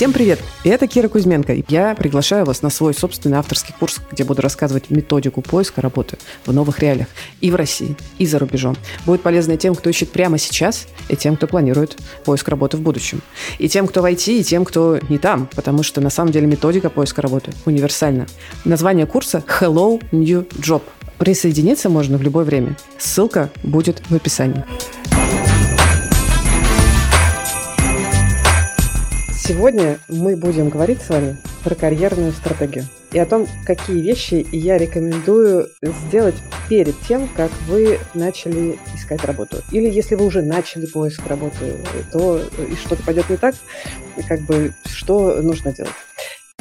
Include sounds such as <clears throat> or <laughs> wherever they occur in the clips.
Всем привет! Это Кира Кузьменко. Я приглашаю вас на свой собственный авторский курс, где буду рассказывать методику поиска работы в новых реалиях и в России, и за рубежом. Будет полезно тем, кто ищет прямо сейчас, и тем, кто планирует поиск работы в будущем. И тем, кто в IT, и тем, кто не там, потому что на самом деле методика поиска работы универсальна. Название курса Hello New Job. Присоединиться можно в любое время. Ссылка будет в описании. Сегодня мы будем говорить с вами про карьерную стратегию и о том, какие вещи я рекомендую сделать перед тем, как вы начали искать работу. Или если вы уже начали поиск работы, то и что-то пойдет не так, как бы что нужно делать.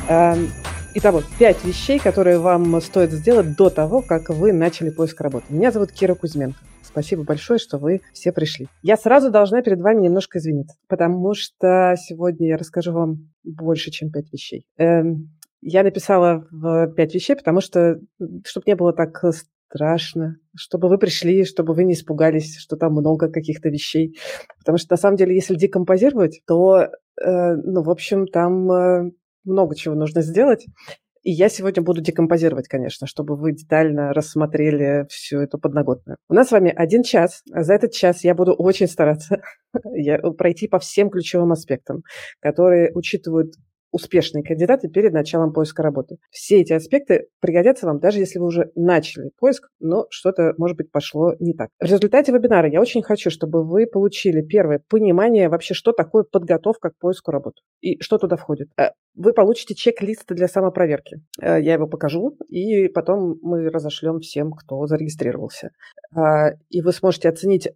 Эм, итого, пять вещей, которые вам стоит сделать до того, как вы начали поиск работы. Меня зовут Кира Кузьменко. Спасибо большое, что вы все пришли. Я сразу должна перед вами немножко извиниться, потому что сегодня я расскажу вам больше, чем пять вещей. Эм, я написала в пять вещей, потому что, чтобы не было так страшно, чтобы вы пришли, чтобы вы не испугались, что там много каких-то вещей. Потому что, на самом деле, если декомпозировать, то, э, ну, в общем, там э, много чего нужно сделать. И я сегодня буду декомпозировать, конечно, чтобы вы детально рассмотрели всю эту подноготную. У нас с вами один час. За этот час я буду очень стараться <laughs> пройти по всем ключевым аспектам, которые учитывают успешные кандидаты перед началом поиска работы. Все эти аспекты пригодятся вам, даже если вы уже начали поиск, но что-то, может быть, пошло не так. В результате вебинара я очень хочу, чтобы вы получили первое понимание вообще, что такое подготовка к поиску работы и что туда входит. Э, вы получите чек-лист для самопроверки. Э, я его покажу, и потом мы разошлем всем, кто зарегистрировался. Э, и вы сможете оценить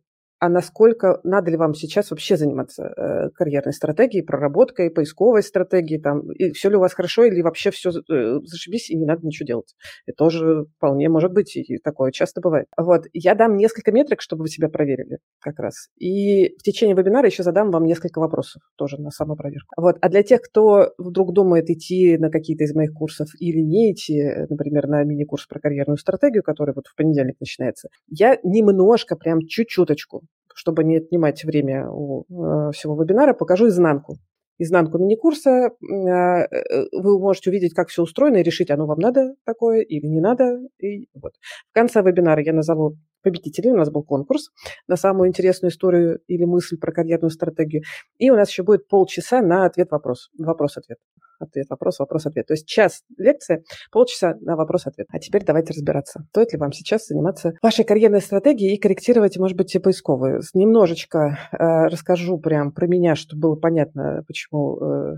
а насколько надо ли вам сейчас вообще заниматься э, карьерной стратегией, проработкой, поисковой стратегией, там, и все ли у вас хорошо, или вообще все э, зашибись, и не надо ничего делать. Это тоже вполне может быть, и такое часто бывает. Вот, я дам несколько метрик, чтобы вы себя проверили как раз. И в течение вебинара еще задам вам несколько вопросов тоже на самопроверку. Вот, а для тех, кто вдруг думает идти на какие-то из моих курсов или не идти, например, на мини-курс про карьерную стратегию, который вот в понедельник начинается, я немножко, прям чуть-чуточку чтобы не отнимать время у э, всего вебинара, покажу изнанку. Изнанку мини-курса. Э, э, вы можете увидеть, как все устроено, и решить, оно вам надо такое или не надо. И вот. В конце вебинара я назову победителей. У нас был конкурс на самую интересную историю или мысль про карьерную стратегию. И у нас еще будет полчаса на ответ-вопрос. Вопрос-ответ ответ, вопрос, вопрос, ответ. То есть час лекции, полчаса на вопрос, ответ. А теперь давайте разбираться. Стоит ли вам сейчас заниматься вашей карьерной стратегией и корректировать, может быть, поисковые. Немножечко э, расскажу прям про меня, чтобы было понятно, почему Э,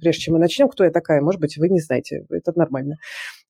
прежде чем мы начнем, кто я такая, может быть, вы не знаете, это нормально.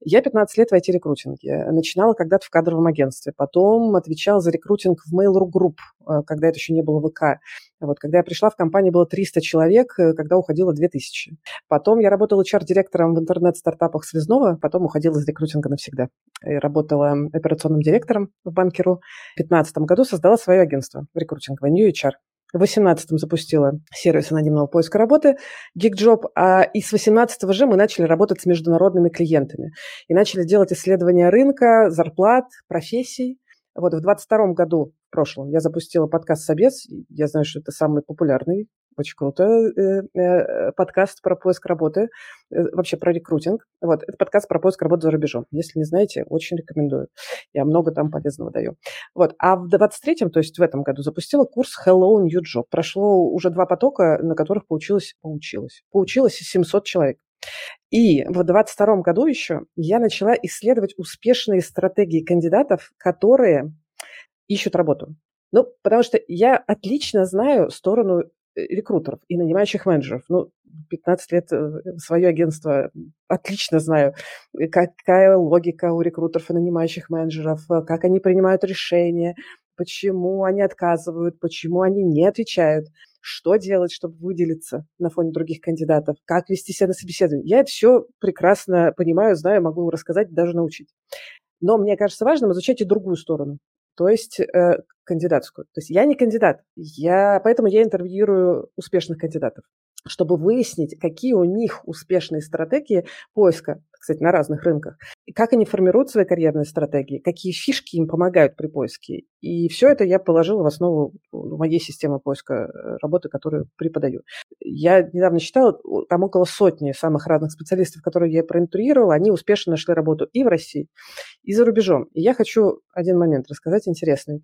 Я 15 лет в IT-рекрутинге. Начинала когда-то в кадровом агентстве, потом отвечала за рекрутинг в Mail.ru Group, э, когда это еще не было ВК. Вот, когда я пришла в компанию, было 300 человек, э, когда уходило 2000. Потом я работала HR-директором в интернет-стартапах Связного, потом уходила из рекрутинга навсегда. И работала операционным директором в банкеру. В 2015 году создала свое агентство рекрутинговое New HR. В 2018 запустила сервис анонимного поиска работы GigJob, а и с 2018 же мы начали работать с международными клиентами и начали делать исследования рынка, зарплат, профессий. Вот в 2022 году, в прошлом, я запустила подкаст «Собес». Я знаю, что это самый популярный очень круто. Э, э, подкаст про поиск работы, э, вообще про рекрутинг. Вот, это подкаст про поиск работы за рубежом. Если не знаете, очень рекомендую. Я много там полезного даю. Вот, а в 23-м, то есть в этом году, запустила курс Hello New Job. Прошло уже два потока, на которых получилось, получилось, получилось 700 человек. И в 2022 году еще я начала исследовать успешные стратегии кандидатов, которые ищут работу. Ну, потому что я отлично знаю сторону Э, рекрутеров и нанимающих менеджеров. Ну, 15 лет э, свое агентство отлично знаю, э, какая логика у рекрутеров и нанимающих менеджеров, как они принимают решения, почему они отказывают, почему они не отвечают, что делать, чтобы выделиться на фоне других кандидатов, как вести себя на собеседовании. Я это все прекрасно понимаю, знаю, могу рассказать, даже научить. Но мне кажется важным изучать и другую сторону то есть э, кандидатскую. То есть я не кандидат, я, поэтому я интервьюирую успешных кандидатов. чтобы выяснить, какие у них успешные стратегии поиска, кстати, на разных рынках, и как они формируют свои карьерные стратегии, какие фишки им помогают при поиске. И все это я положила в основу моей системы поиска э, работы, которую преподаю. Я недавно читала, там около сотни самых разных специалистов, которые я проинтуировала, они успешно нашли работу и в России, и за рубежом. И я хочу один момент рассказать интересный.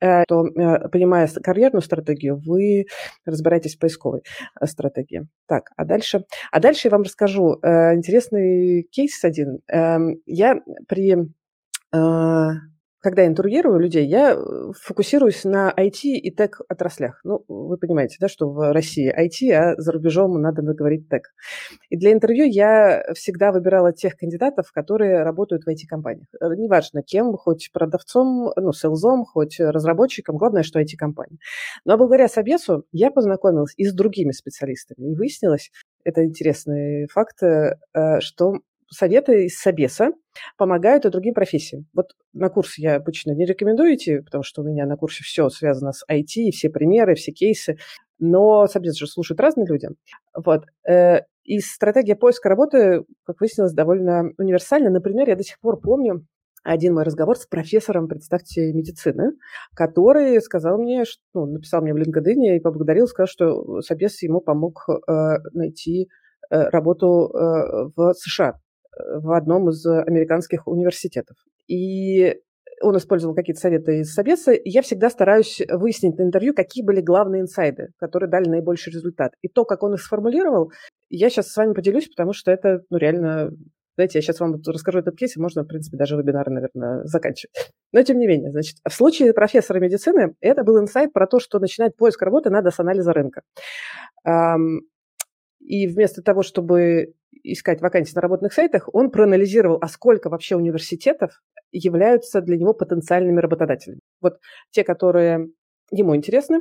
Э, то, э, понимая карьерную стратегию, вы разбираетесь в поисковой стратегии. Так, а дальше? А дальше я вам расскажу интересный кейс один. Эм, я при когда интервьюирую людей, я э, фокусируюсь на IT и тег отраслях. Ну, вы понимаете, да, что в России IT, а за рубежом надо говорить тег. И для интервью я всегда выбирала тех кандидатов, которые работают в IT-компаниях. Э, неважно кем, хоть продавцом, ну, селзом, хоть разработчиком, главное, что IT-компания. Но благодаря Собесу я познакомилась и с другими специалистами. И выяснилось, это интересный факт, э, что советы из Собеса помогают и другим профессиям. Вот на курс я обычно не рекомендую идти, потому что у меня на курсе все связано с IT, все примеры, все кейсы, но Собес же слушают разные люди. Вот. Э, и стратегия поиска работы, как выяснилось, довольно универсальна. Например, я до сих пор помню один мой разговор с профессором, представьте, медицины, который сказал мне, что, ну, написал мне в LinkedIn и поблагодарил, сказал, что Собес ему помог э, найти э, работу э, в США в одном из американских университетов. И он использовал какие-то советы из Собеса, я всегда стараюсь выяснить на интервью, какие были главные инсайды, которые дали наибольший результат. И то, как он их сформулировал, я сейчас с вами поделюсь, потому что это ну, реально... Знаете, я сейчас вам расскажу этот кейс, и можно, в принципе, даже вебинар, наверное, заканчивать. Но, тем не менее, значит, в случае профессора медицины это был инсайт про то, что начинать поиск работы надо с анализа рынка. И вместо того, чтобы искать вакансии на работных сайтах, он проанализировал, а сколько вообще университетов являются для него потенциальными работодателями. Вот те, которые ему интересны,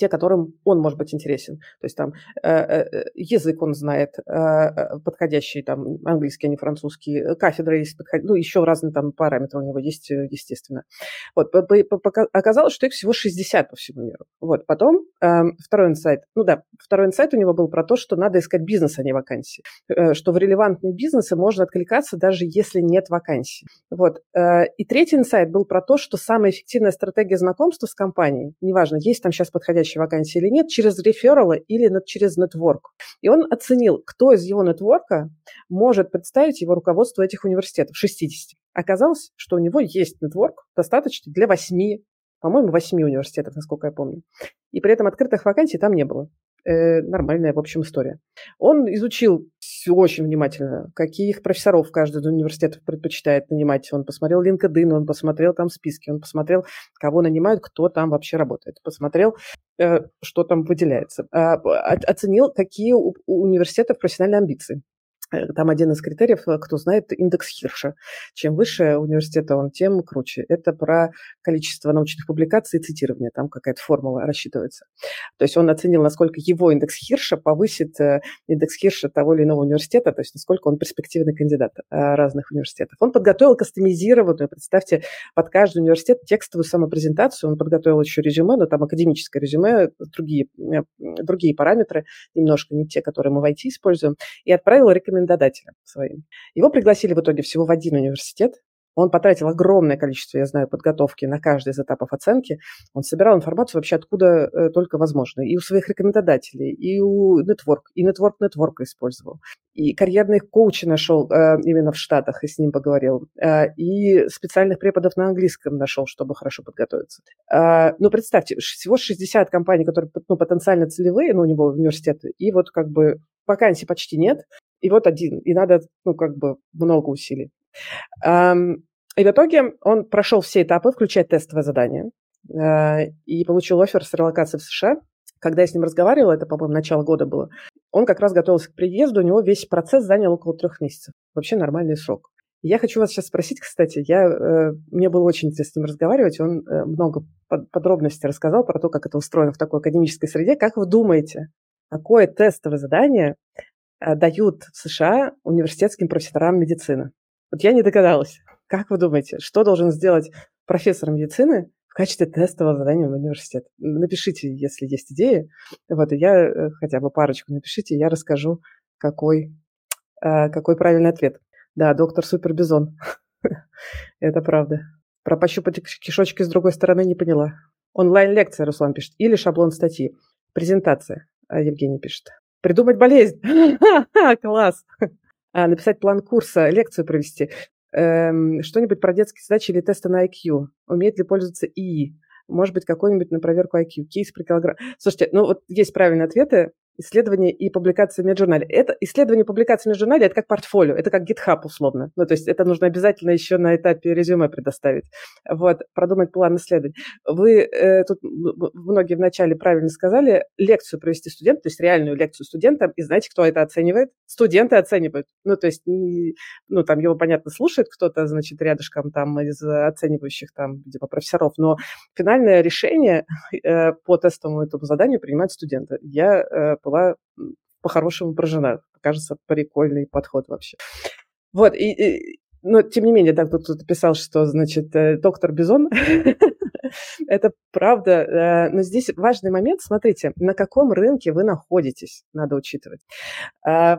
те, которым он может быть интересен. То есть там э, э, язык он знает э, подходящий, там английский, а не французский, кафедра есть, подход... ну еще разные там параметры у него есть, естественно. Вот, оказалось, что их всего 60 по всему миру. Вот, потом эм, второй инсайт, ну да, второй инсайт у него был про то, что надо искать бизнес, а не вакансии, что в релевантные бизнесы можно откликаться, даже если нет вакансий. Вот, и третий инсайт был про то, что самая эффективная стратегия знакомства с компанией, неважно, есть там сейчас подходящий подходящей вакансии или нет, через рефералы или через нетворк. И он оценил, кто из его нетворка может представить его руководство этих университетов, 60. Оказалось, что у него есть нетворк достаточно для 8, по-моему, 8 университетов, насколько я помню. И при этом открытых вакансий там не было э, нормальная, в общем, история. Он изучил все очень внимательно, каких профессоров каждый из университетов предпочитает нанимать. Он посмотрел LinkedIn, он посмотрел там списки, он посмотрел, кого нанимают, кто там вообще работает. Посмотрел, э, что там выделяется. Э, оценил, какие у университетов профессиональные амбиции. Э, там один из критериев, э, кто знает, индекс Хирша. Чем выше университета он, тем круче. Это про количество научных публикаций и цитирования. Там какая-то формула рассчитывается. То есть он оценил, насколько его индекс Хирша повысит э, индекс Хирша того или иного университета, то есть насколько он перспективный кандидат разных университетов. Он подготовил кастомизированную, представьте, под каждый университет текстовую самопрезентацию. Он подготовил еще резюме, но там академическое резюме, другие, другие параметры, немножко не те, которые мы в IT используем, и отправил рекомендации рекомендателем своим. Его пригласили в итоге всего в один университет, он потратил огромное количество, я знаю, подготовки на каждый из этапов оценки. Он собирал информацию вообще откуда э, только возможно. И у своих рекомендателей, и у нетворк, и нетворк нетворка использовал. И карьерных коучей нашел э, именно в Штатах и с ним поговорил. Э, и специальных преподов на английском нашел, чтобы хорошо подготовиться. Ну, представьте, всего 60 компаний, которые ну, потенциально целевые, ну, у него университеты, и вот как бы вакансий почти нет, и вот один, и надо, ну, как бы много усилий. И в итоге он прошел все этапы, включая тестовое задание, э, и получил офер с релокацией в США. Когда я с ним разговаривала, это, по-моему, начало года было, он как раз готовился к приезду, у него весь процесс занял около трех месяцев. Вообще нормальный срок. Я хочу вас сейчас спросить, кстати, я, э, мне было очень интересно с ним разговаривать, он э, много подробностей рассказал про то, как это устроено в такой академической среде. Как вы думаете, какое тестовое задание дают в США университетским профессорам медицины? Вот я не догадалась. Как вы думаете, что должен сделать профессор медицины в качестве тестового задания в университет. Напишите, если есть идеи. Вот, и я э, хотя бы парочку напишите, я расскажу, какой, э, какой правильный ответ. Да, доктор Супербизон. <laughs> Это правда. Про пощупать кишочки с другой стороны не поняла. Онлайн-лекция, Руслан пишет. Или шаблон статьи. Презентация, Евгений пишет. Придумать болезнь. <laughs> Класс. А, написать план курса, лекцию провести. Эм, что-нибудь про детские задачи или тесты на IQ. Умеет ли пользоваться ИИ? Может быть, какой-нибудь на проверку IQ. Кейс при килограмм. Слушайте, ну вот есть правильные ответы исследования и публикации в меджурнале. Это исследование и публикации в меджурнале – это как портфолио, это как GitHub условно. Ну, то есть это нужно обязательно еще на этапе резюме предоставить. Вот, продумать план исследований. Вы э, тут многие вначале правильно сказали, лекцию провести студентам, то есть реальную лекцию студентам, и знаете, кто это оценивает? Студенты оценивают. Ну, то есть, не, ну, там его, понятно, слушает кто-то, значит, рядышком там из оценивающих там, видимо, профессоров, но финальное решение э, по тестовому этому заданию принимают студенты. Я э, была по-хорошему поражена. Кажется, прикольный подход вообще. Вот, и, и, но тем не менее, так тут, тут писал, что, значит, э, доктор Бизон, <laughs> это правда, э, но здесь важный момент, смотрите, на каком рынке вы находитесь, надо учитывать. А,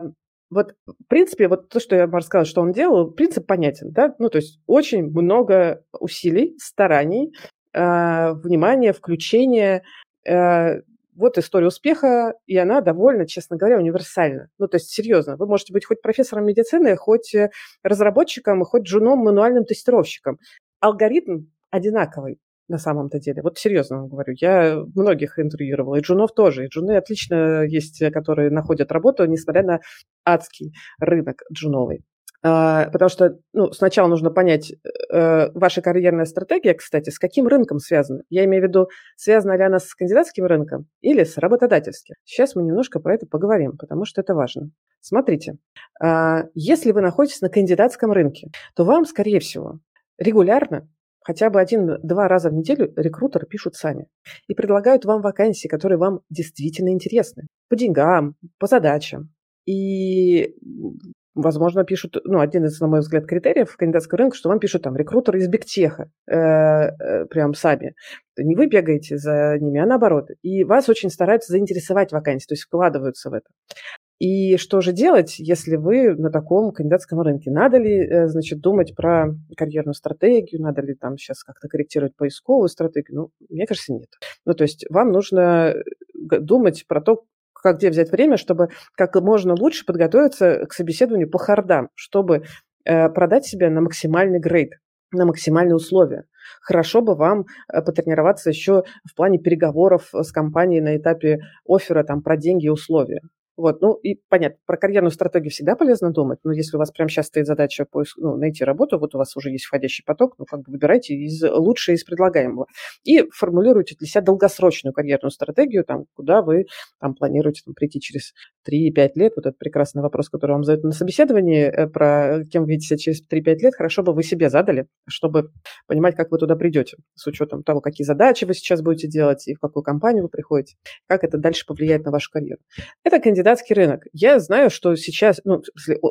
вот, в принципе, вот то, что я вам рассказала, что он делал, принцип понятен, да, ну, то есть очень много усилий, стараний, а, внимания, включения, э, вот история успеха, и она довольно, честно говоря, универсальна. Ну, то есть, серьезно, вы можете быть хоть профессором медицины, хоть э, разработчиком, хоть джуном, мануальным тестировщиком. Алгоритм одинаковый на самом-то деле. Вот серьезно вам говорю, я многих интервьюировала, и джунов тоже. И джуны отлично есть, э, которые находят работу, несмотря на адский рынок джуновый. А, потому что ну, сначала нужно понять, э, ваша карьерная стратегия, кстати, с каким рынком связана. Я имею в виду, связана ли она с кандидатским рынком или с работодательским. Сейчас мы немножко про это поговорим, потому что это важно. Смотрите, э, если вы находитесь на кандидатском рынке, то вам, скорее всего, регулярно хотя бы один-два раза в неделю рекрутеры пишут сами и предлагают вам вакансии, которые вам действительно интересны. По деньгам, по задачам. И возможно, пишут, ну, один из, на мой взгляд, критериев кандидатского рынка, что вам пишут там рекрутеры из бигтеха, э, э, прям сами. Не вы бегаете за ними, а наоборот. И вас очень стараются заинтересовать вакансии, то есть вкладываются в это. И что же делать, если вы на таком кандидатском рынке? Надо ли, э, значит, думать про карьерную стратегию? Надо ли там сейчас как-то корректировать поисковую стратегию? Ну, мне кажется, нет. Ну, то есть вам нужно думать про то, как где взять время, чтобы как можно лучше подготовиться к собеседованию по хардам, чтобы э, продать себя на максимальный грейд, на максимальные условия. Хорошо бы вам э, потренироваться еще в плане переговоров с компанией на этапе оффера там, про деньги и условия. Вот, ну и понятно, про карьерную стратегию всегда полезно думать, но если у вас прямо сейчас стоит задача поиск, ну, найти работу, вот у вас уже есть входящий поток, ну как бы выбирайте из лучшее из предлагаемого и формулируйте для себя долгосрочную карьерную стратегию, там, куда вы там планируете там, прийти через 3-5 лет. Вот этот прекрасный вопрос, который вам задают на собеседовании, э, про кем вы видите через 3-5 лет, хорошо бы вы себе задали, чтобы понимать, как вы туда придете, с учетом того, какие задачи вы сейчас будете делать и в какую компанию вы приходите, как это дальше повлияет на вашу карьеру. Это кандидат кандидатский рынок. Я знаю, что сейчас, ну,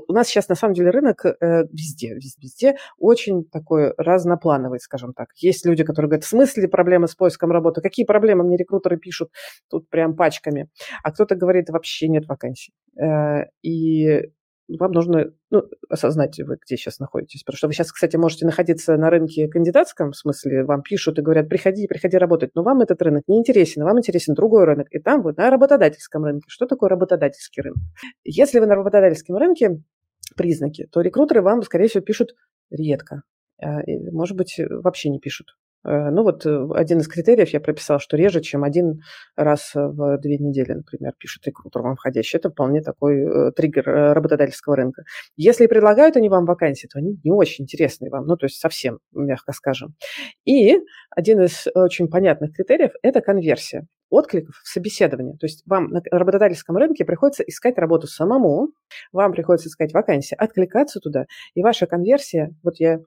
у нас сейчас на самом деле рынок э, везде, везде, везде очень такой разноплановый, скажем так. Есть люди, которые говорят, в смысле проблемы с поиском работы? Какие проблемы мне рекрутеры пишут тут прям пачками? А кто-то говорит, вообще нет вакансий. Э, и вам нужно ну, осознать, вы где сейчас находитесь. Потому что вы сейчас, кстати, можете находиться на рынке кандидатском, в смысле, вам пишут и говорят, приходи, приходи работать, но вам этот рынок не интересен, вам интересен другой рынок, и там вы на работодательском рынке. Что такое работодательский рынок? Если вы на работодательском рынке, признаки, то рекрутеры вам, скорее всего, пишут редко. А, может быть, вообще не пишут. Э, ну вот э, один из критериев я прописал, что реже, чем один раз в две недели, например, пишет рекрутер вам входящий. Это вполне такой э, триггер работодательского рынка. Если предлагают они вам вакансии, то они не очень интересные вам, ну то есть совсем, мягко скажем. И один из очень понятных критериев – это конверсия откликов в собеседовании. То есть вам на работодательском рынке приходится искать работу самому, вам приходится искать вакансии, откликаться туда, и ваша конверсия, вот я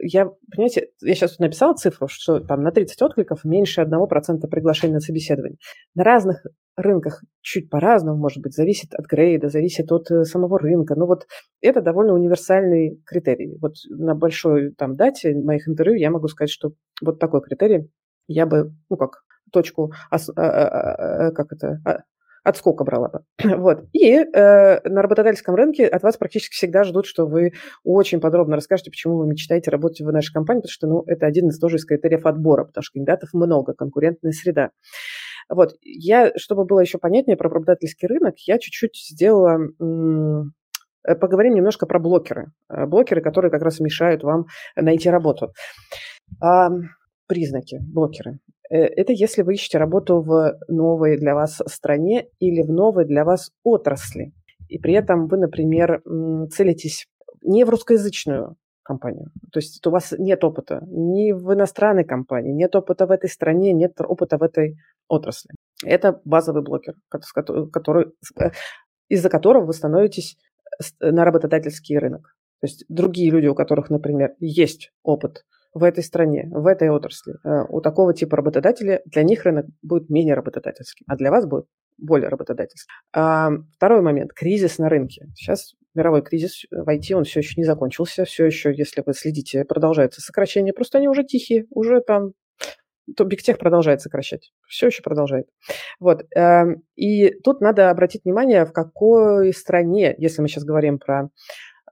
я, понимаете, я сейчас написала цифру, что там на 30 откликов меньше 1% приглашений на собеседование. На разных рынках чуть по-разному, может быть, зависит от грейда, зависит от э, самого рынка. Но вот это довольно универсальный критерий. Вот на большой там дате моих интервью я могу сказать, что вот такой критерий я бы, ну как, точку, а, а, а, как это, отскока брала бы. <clears throat> Вот. И э, на работодательском рынке от вас практически всегда ждут, что вы очень подробно расскажете, почему вы мечтаете работать в нашей компании, потому что ну, это один из тоже из критериев отбора, потому что кандидатов много, конкурентная среда. Вот. Я, чтобы было еще понятнее про работодательский рынок, я чуть-чуть сделала м- э, поговорим немножко про блокеры. Э, блокеры, которые как раз мешают вам найти работу. А, признаки, блокеры. Э, это если вы ищете работу в новой для вас стране или в новой для вас отрасли. И при этом вы, например, целитесь не в русскоязычную компанию. То есть у вас нет опыта ни в иностранной компании, нет опыта в этой стране, нет опыта в этой отрасли. Это базовый блокер, который, э, из-за которого вы становитесь на работодательский рынок. То есть другие люди, у которых, например, есть опыт в этой стране, в этой отрасли, э, у такого типа работодателя, для них рынок будет менее работодательским, а для вас будет более работодательским. А, второй момент – кризис на рынке. Сейчас мировой кризис в IT, он все еще не закончился, все еще, если вы следите, продолжается сокращение, просто они уже тихие, уже там то Бигтех продолжает сокращать. Все еще продолжает. Вот. Эм, и тут надо обратить внимание, в какой стране, если мы сейчас говорим про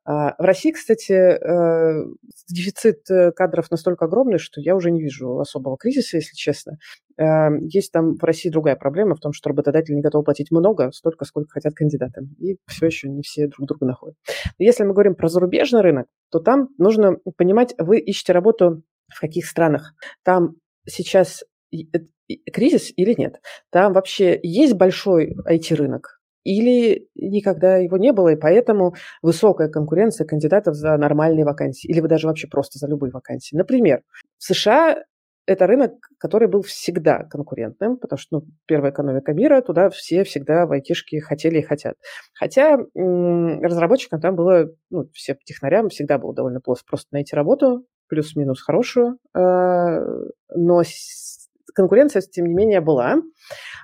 в России, кстати, э, дефицит э, кадров настолько огромный, что я уже не вижу особого кризиса, если честно. Эм, есть там в России другая проблема в том, что работодатели не готовы платить много, столько, сколько хотят кандидаты. И все еще не все друг друга находят. если мы говорим про зарубежный рынок, то там нужно понимать, вы ищете работу в каких странах. Там сейчас кризис или нет? Там вообще есть большой IT-рынок? Или никогда его не было, и поэтому высокая конкуренция кандидатов за нормальные вакансии, или вы даже вообще просто за любые вакансии. Например, в США это рынок, который был всегда конкурентным, потому что ну, первая экономика мира, туда все всегда в айтишки хотели и хотят. Хотя разработчикам там было, ну, всем технарям всегда было довольно просто, просто найти работу, плюс-минус хорошую, э- но конкуренция, тем не менее, была.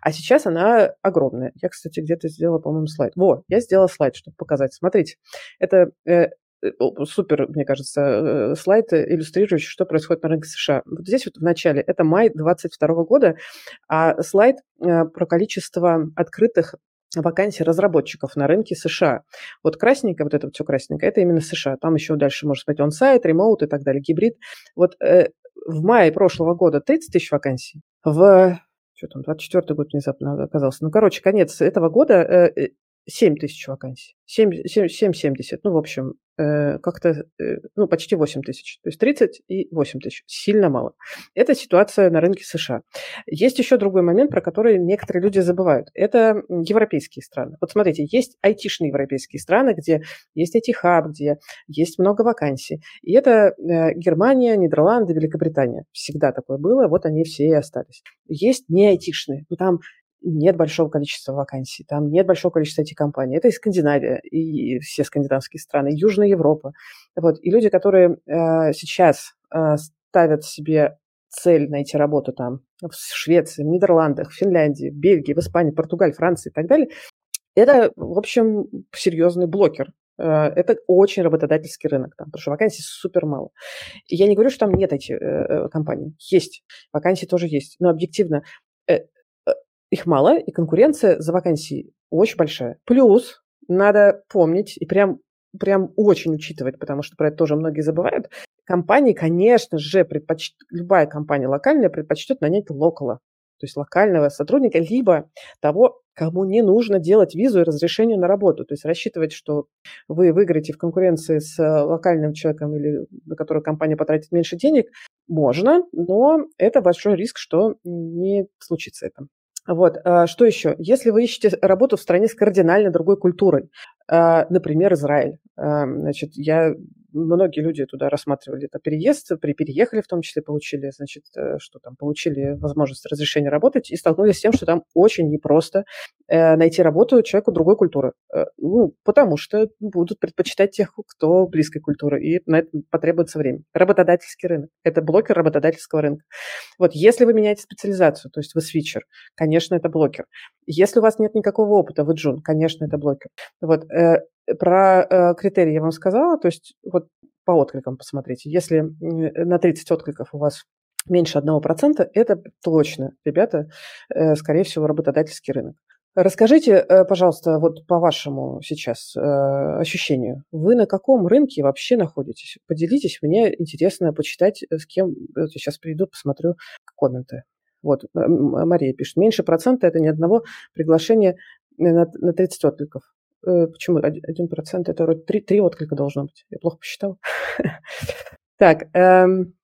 А сейчас она огромная. Я, кстати, где-то сделала, по-моему, слайд. Во, я сделала слайд, чтобы показать. Смотрите, это э, э супер, мне кажется, э, слайд, иллюстрирующий, что происходит на рынке США. Вот здесь вот в начале, это май 2022 года, а слайд э, про количество открытых вакансий разработчиков на рынке США. Вот красненькое, вот это вот все красненькое, это именно США. Там еще дальше, может быть, он-сайт, ремоут и так далее, гибрид. Вот э, в мае прошлого года 30 тысяч вакансий, в что там, 24 год внезапно оказался. Ну, короче, конец этого года 7 э, тысяч вакансий. 7,70. Ну, в общем, э, как-то, э, ну, почти 8 тысяч. То есть 30 и 8 тысяч. Сильно мало. Это ситуация на рынке США. Есть еще другой момент, про который некоторые люди забывают. Это европейские страны. Вот смотрите, есть айтишные европейские страны, где есть IT-хаб, где есть много вакансий. И это Германия, Нидерланды, Великобритания. Всегда такое было, вот они все и остались. Есть не айтишные, но там нет большого количества вакансий, там нет большого количества этих компаний. Это и Скандинавия, и все скандинавские страны, Южная Европа. Вот. И люди, которые э, сейчас э, ставят себе цель найти работу там в Швеции, в Нидерландах, в Финляндии, в Бельгии, в Испании, Португалии, Франции и так далее, это, в общем, серьезный блокер. Э, это очень работодательский рынок, там, потому что вакансий супер мало. Я не говорю, что там нет этих э, э, компаний. Есть. Вакансии тоже есть. Но объективно э, их мало, и конкуренция за вакансии очень большая. Плюс надо помнить и прям, прям очень учитывать, потому что про это тоже многие забывают. Компании, конечно же, предпоч... любая компания локальная предпочтет нанять локала, то есть локального сотрудника, либо того, кому не нужно делать визу и разрешение на работу. То есть рассчитывать, что вы выиграете в конкуренции с локальным человеком или на которого компания потратит меньше денег, можно, но это большой риск, что не случится это. Вот, а, что еще? Если вы ищете работу в стране с кардинально другой культурой, а, например, Израиль, а, значит, я многие люди туда рассматривали это переезд, при переехали в том числе, получили, значит, э, что там, получили возможность разрешения работать и столкнулись с тем, что там очень непросто э, найти работу человеку другой культуры. Э, ну, потому что будут предпочитать тех, кто близкой культуры, и на это потребуется время. Работодательский рынок. Это блокер работодательского рынка. Вот, если вы меняете специализацию, то есть вы свитчер, конечно, это блокер. Если у вас нет никакого опыта, вы джун, конечно, это блокер. Вот, про э, критерии я вам сказала, то есть вот по откликам посмотрите. Если на 30 откликов у вас меньше 1%, это точно, ребята, э, скорее всего, работодательский рынок. Расскажите, э, пожалуйста, вот по вашему сейчас э, ощущению, вы на каком рынке вообще находитесь? Поделитесь, мне интересно почитать, э, с кем. Я сейчас приду, посмотрю комменты. Вот, Мария пишет, меньше процента – это ни одного приглашения на, на 30 откликов. Почему? Один процент – это вроде три, три отклика должно быть. Я плохо посчитал. <laughs> Так, эм,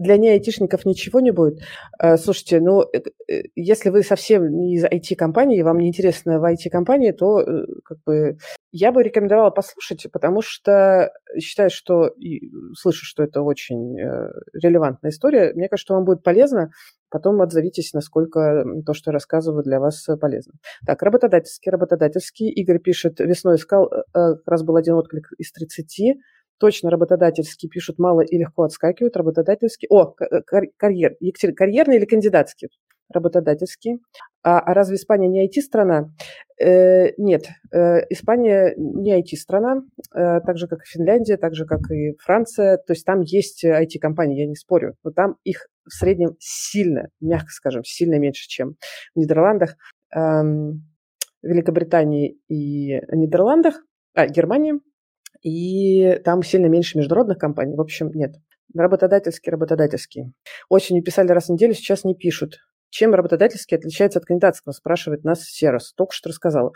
для неайтишников ничего не будет. Э, слушайте, ну, э, э, если вы совсем не из IT-компании, вам не интересно в IT-компании, то как бы я бы рекомендовала послушать, потому что считаю, что и слышу, что это очень релевантная история. Мне кажется, что вам будет полезно. Потом отзовитесь, насколько то, что я рассказываю, для вас полезно. Так, работодательский, работодательский. Игорь пишет, весной искал, раз был один отклик из 30 точно работодательский пишут мало и легко отскакивают, работодательский, о, э, карьер, карьерный или кандидатский? Работодательский. А, а разве Испания не IT-страна? Э, нет, э, Испания не IT-страна, э, так же, как и Финляндия, так же, как и Франция. То есть там есть IT-компании, я не спорю, но там их в среднем сильно, мягко скажем, сильно меньше, чем в Нидерландах, эм, Великобритании и Нидерландах, а, Германии и там сильно меньше международных компаний. В общем, нет. Работодательский, работодательский. Осенью писали раз в неделю, сейчас не пишут. Чем работодательский отличается от кандидатского, спрашивает нас Серос. Только что рассказала.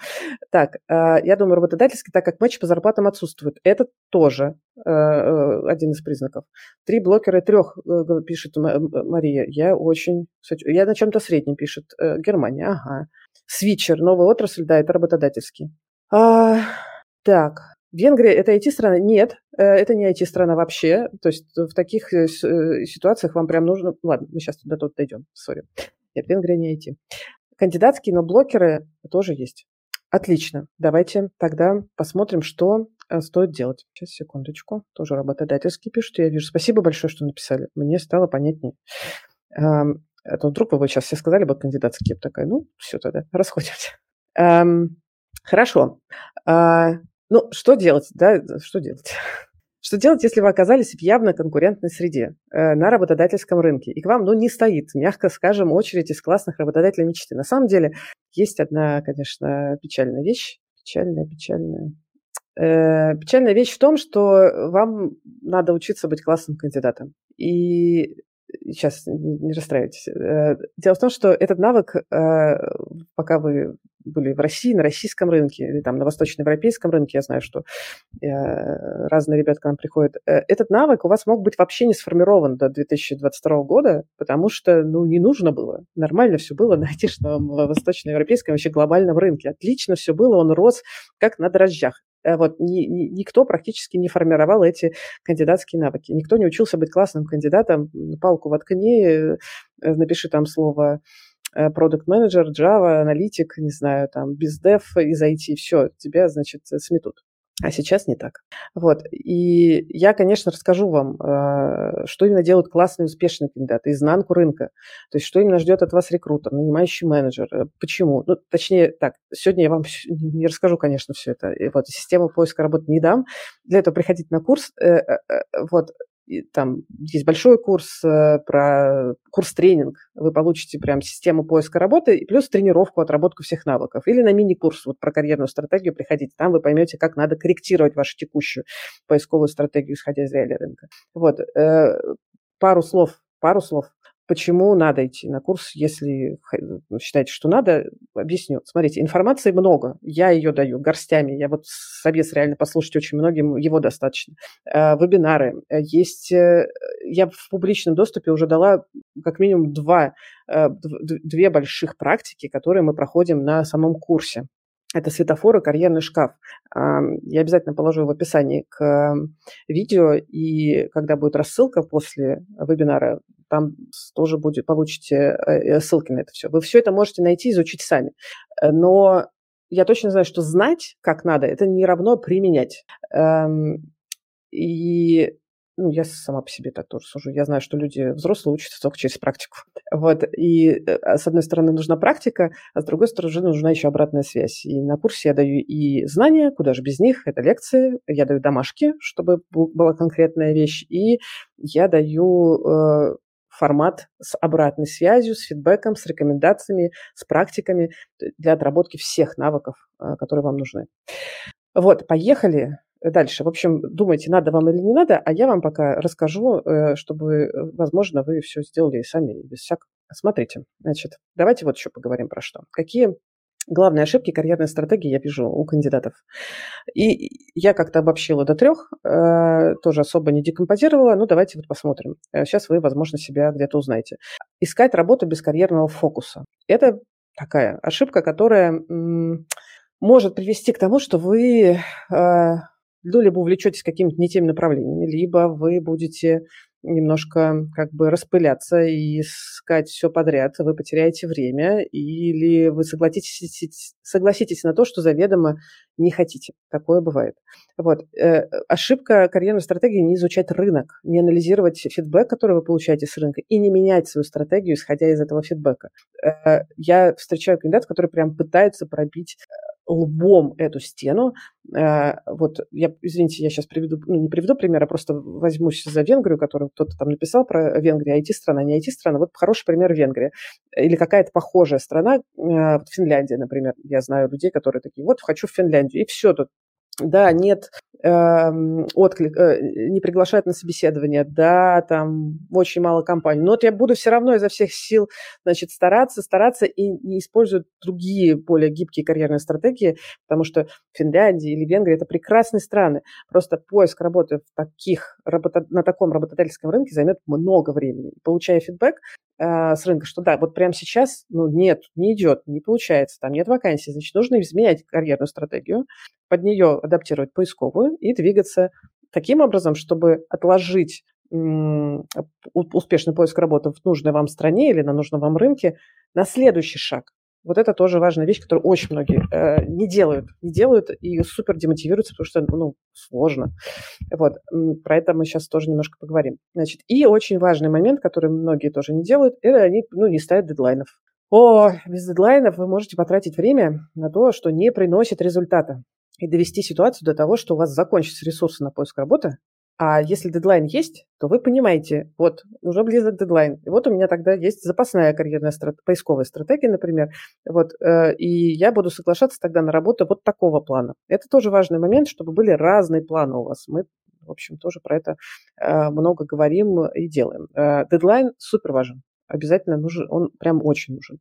Так, а, я думаю, работодательский, так как матч по зарплатам отсутствует. Это тоже э, э, один из признаков. Три блокера трех, э, пишет Мария. Я очень... Я на чем-то среднем, пишет Германия. Ага. Свитчер, новая отрасль, да, это работодательский. А, так, Венгрия – это IT-страна? Нет, э, это не IT-страна вообще. То есть в таких э, э, ситуациях вам прям нужно… Ладно, мы сейчас до тут дойдем, сори. Нет, Венгрия не IT. Кандидатские, но блокеры тоже есть. Отлично. Давайте тогда посмотрим, что стоит делать. Сейчас, секундочку. Тоже работодательский пишут. Я вижу. Спасибо большое, что написали. Мне стало понятнее. А то вдруг вы сейчас все сказали бы кандидатские. Такая, ну, все тогда, расходимся. Хорошо. Ну, что делать, да, что делать? <laughs> Что делать, если вы оказались в явно конкурентной среде э, на работодательском рынке, и к вам, ну, не стоит, мягко скажем, очередь из классных работодателей мечты? На самом деле, есть одна, конечно, печальная вещь, печальная, печальная. Э, печальная вещь в том, что вам надо учиться быть классным кандидатом. И сейчас не, расстраивайтесь. Э, дело в том, что этот навык, э, пока вы были в России, на российском рынке или там на восточноевропейском рынке, я знаю, что э, разные ребята к нам приходят, этот навык у вас мог быть вообще не сформирован до 2022 года, потому что, ну, не нужно было. Нормально все было на айтишном, восточноевропейском, вообще глобальном рынке. Отлично все было, он рос как на дрожжах. Э, вот ни, ни, никто практически не формировал эти кандидатские навыки. Никто не учился быть классным кандидатом. Палку воткни, э, напиши там слово продукт менеджер Java, аналитик, не знаю, там, бездев из IT, все, тебя, значит, сметут. А сейчас не так. Вот. И я, конечно, расскажу вам, э, что именно делают классные, успешные кандидаты, изнанку рынка. То есть, что именно ждет от вас рекрутер, нанимающий менеджер. Э, почему? Ну, точнее, так, сегодня я вам не расскажу, конечно, все это. И вот систему поиска работы не дам. Для этого приходите на курс. Э, вот и там есть большой курс э, про курс-тренинг. Вы получите прям систему поиска работы плюс тренировку, отработку всех навыков. Или на мини-курс вот про карьерную стратегию приходите. Там вы поймете, как надо корректировать вашу текущую поисковую стратегию, исходя из реалий рынка. Вот. Э, пару слов, пару слов Почему надо идти на курс, если ну, считаете, что надо, объясню. Смотрите, информации много, я ее даю горстями, я вот собес реально послушать очень многим, его достаточно. Э, вебинары э, есть, э, я в публичном доступе уже дала как минимум два, две больших практики, которые мы проходим на самом курсе. это светофор и карьерный шкаф. Я обязательно положу в описании к видео, и когда будет рассылка после вебинара, там тоже будет, получите э, ссылки на это все. Вы все это можете найти, изучить сами. Но я точно знаю, что знать, как надо, это не равно применять. Эм, и ну, я сама по себе так тоже сужу. Я знаю, что люди взрослые учатся только через практику. <laughs> Вот. И э, а, с одной стороны нужна практика, а с другой стороны нужна еще обратная связь. И на курсе я даю и знания, куда же без них, это лекции, я даю домашки, чтобы была конкретная вещь, и я даю э, формат с обратной связью, с фидбэком, с рекомендациями, с практиками для отработки всех навыков, э, которые вам нужны. Вот, поехали дальше. В общем, думайте, надо вам или не надо, а я вам пока расскажу, э, чтобы, э, возможно, вы все сделали сами, без всякого. Смотрите, значит, давайте вот еще поговорим про что. Какие главные ошибки карьерной стратегии я вижу у кандидатов. И я как-то обобщила до трех, э, тоже особо не декомпозировала. Ну, давайте вот посмотрим. Сейчас вы, возможно, себя где-то узнаете. Искать работу без карьерного фокуса. Это такая ошибка, которая может привести к тому, что вы ну, либо увлечетесь какими-то не теми направлениями, либо вы будете немножко как бы распыляться и искать все подряд, вы потеряете время, или вы согласитесь, согласитесь на то, что заведомо не хотите. Такое бывает. Вот. Э, ошибка карьерной стратегии не изучать рынок, не анализировать фидбэк, который вы получаете с рынка, и не менять свою стратегию, исходя из этого фидбэка. Э, я встречаю кандидатов, которые прям пытаются пробить лбом эту стену. Э, вот, я, извините, я сейчас приведу, ну, не приведу пример, а просто возьмусь за Венгрию, которую кто-то там написал про Венгрию, IT-страна, не IT-страна. Вот хороший пример Венгрия. Или какая-то похожая страна, э, Финляндия, например. Я знаю людей, которые такие, вот, хочу в Финляндию. И все, тут да, нет э, отклик, э, не приглашают на собеседование, да, там очень мало компаний. Но вот я буду все равно изо всех сил, значит, стараться, стараться и не использовать другие более гибкие карьерные стратегии, потому что Финляндия или Венгрия – это прекрасные страны. Просто поиск работы в таких, работа, на таком работодательском рынке займет много времени. Получая фидбэк, э, с рынка, что да, вот прямо сейчас, ну, нет, не идет, не получается, там нет вакансий, значит, нужно изменять карьерную стратегию, под нее адаптировать поисковую и двигаться таким образом, чтобы отложить успешный поиск работы в нужной вам стране или на нужном вам рынке на следующий шаг. Вот это тоже важная вещь, которую очень многие э, не делают. Не делают и супер демотивируются, потому что ну, сложно. Вот. Про это мы сейчас тоже немножко поговорим. Значит, и очень важный момент, который многие тоже не делают, это они ну, не ставят дедлайнов. О, без дедлайнов вы можете потратить время на то, что не приносит результата и довести ситуацию до того, что у вас закончатся ресурсы на поиск работы, а если дедлайн есть, то вы понимаете, вот, уже близок дедлайн. И вот у меня тогда есть запасная карьерная страт... поисковая стратегия, например. Вот, э, и я буду соглашаться тогда на работу вот такого плана. Это тоже важный момент, чтобы были разные планы у вас. Мы, в общем, тоже про это э, много говорим и делаем. Э, дедлайн супер важен обязательно нужен, он прям очень нужен.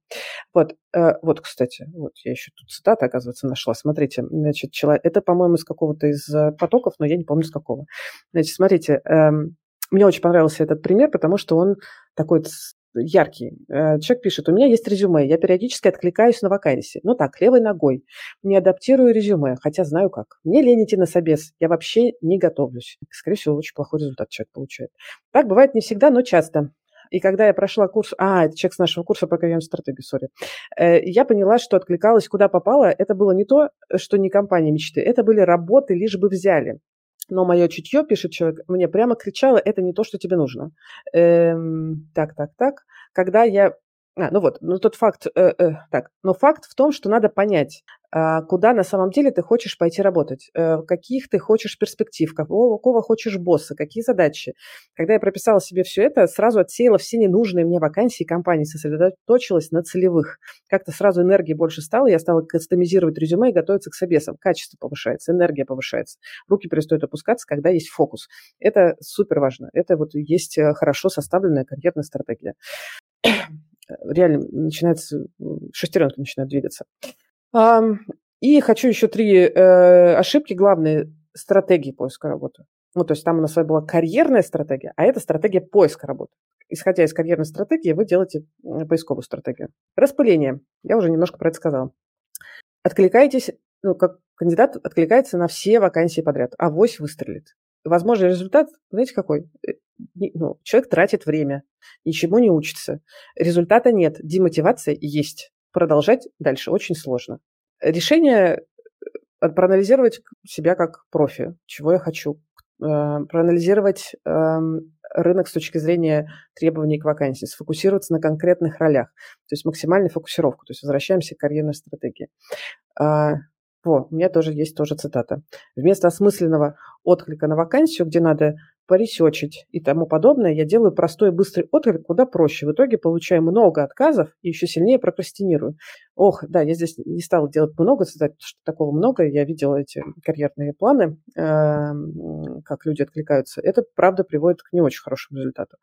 Вот, э, вот, кстати, вот я еще тут цитата, оказывается, нашла. Смотрите, значит, человек, это, по-моему, из какого-то из э, потоков, но я не помню, с какого. Значит, смотрите, э, мне очень понравился этот пример, потому что он такой яркий. Э, человек пишет, у меня есть резюме, я периодически откликаюсь на вакансии. Ну так, левой ногой. Не адаптирую резюме, хотя знаю как. Мне лень идти на собес, я вообще не готовлюсь. Скорее всего, очень плохой результат человек получает. Так бывает не всегда, но часто. И когда я прошла курс, а, это человек с нашего курса про карьерную стратегию, сори, э, я поняла, что откликалась куда попало. Это было не то, что не компания мечты, это были работы, лишь бы взяли. Но мое чутье, пишет человек, мне прямо кричало, это не то, что тебе нужно. Эм, так, так, так. Когда я а, ну вот, ну тот факт, э, э, так, но факт в том, что надо понять, куда на самом деле ты хочешь пойти работать, э, каких ты хочешь перспектив, какого, какого хочешь босса, какие задачи. Когда я прописала себе все это, сразу отсеяла все ненужные мне вакансии компании, сосредоточилась на целевых. Как-то сразу энергии больше стало, я стала кастомизировать резюме и готовиться к собесам. Качество повышается, энергия повышается. Руки перестают опускаться, когда есть фокус. Это супер важно. Это вот есть э, хорошо составленная карьерная стратегия <clears throat> реально начинается, шестеренки начинают двигаться. И хочу еще три э, ошибки главные стратегии поиска работы. Ну, то есть там у нас была карьерная стратегия, а это стратегия поиска работы. Исходя из карьерной стратегии, вы делаете поисковую стратегию. Распыление. Я уже немножко про это сказала. Откликайтесь ну, как кандидат откликается на все вакансии подряд, а авось выстрелит. Возможный результат, знаете, какой? Э, ну, человек тратит время, ничему не учится. Результата нет, демотивация есть. Продолжать дальше очень сложно. Решение э, проанализировать себя как профи, чего я хочу, э, проанализировать рынок с точки зрения требований к вакансии, сфокусироваться на конкретных ролях, то есть максимальная фокусировку, то есть возвращаемся к карьерной стратегии. А, о, у меня тоже есть тоже цитата. Вместо осмысленного отклика на вакансию, где надо поресечить и тому подобное, я делаю простой и быстрый отклик куда проще. В итоге получаю много отказов и еще сильнее прокрастинирую. Ох, да, я здесь не стала делать много цитат, что такого много. Я видела эти карьерные планы, эм, как люди откликаются. Это, правда, приводит к не очень хорошему результату.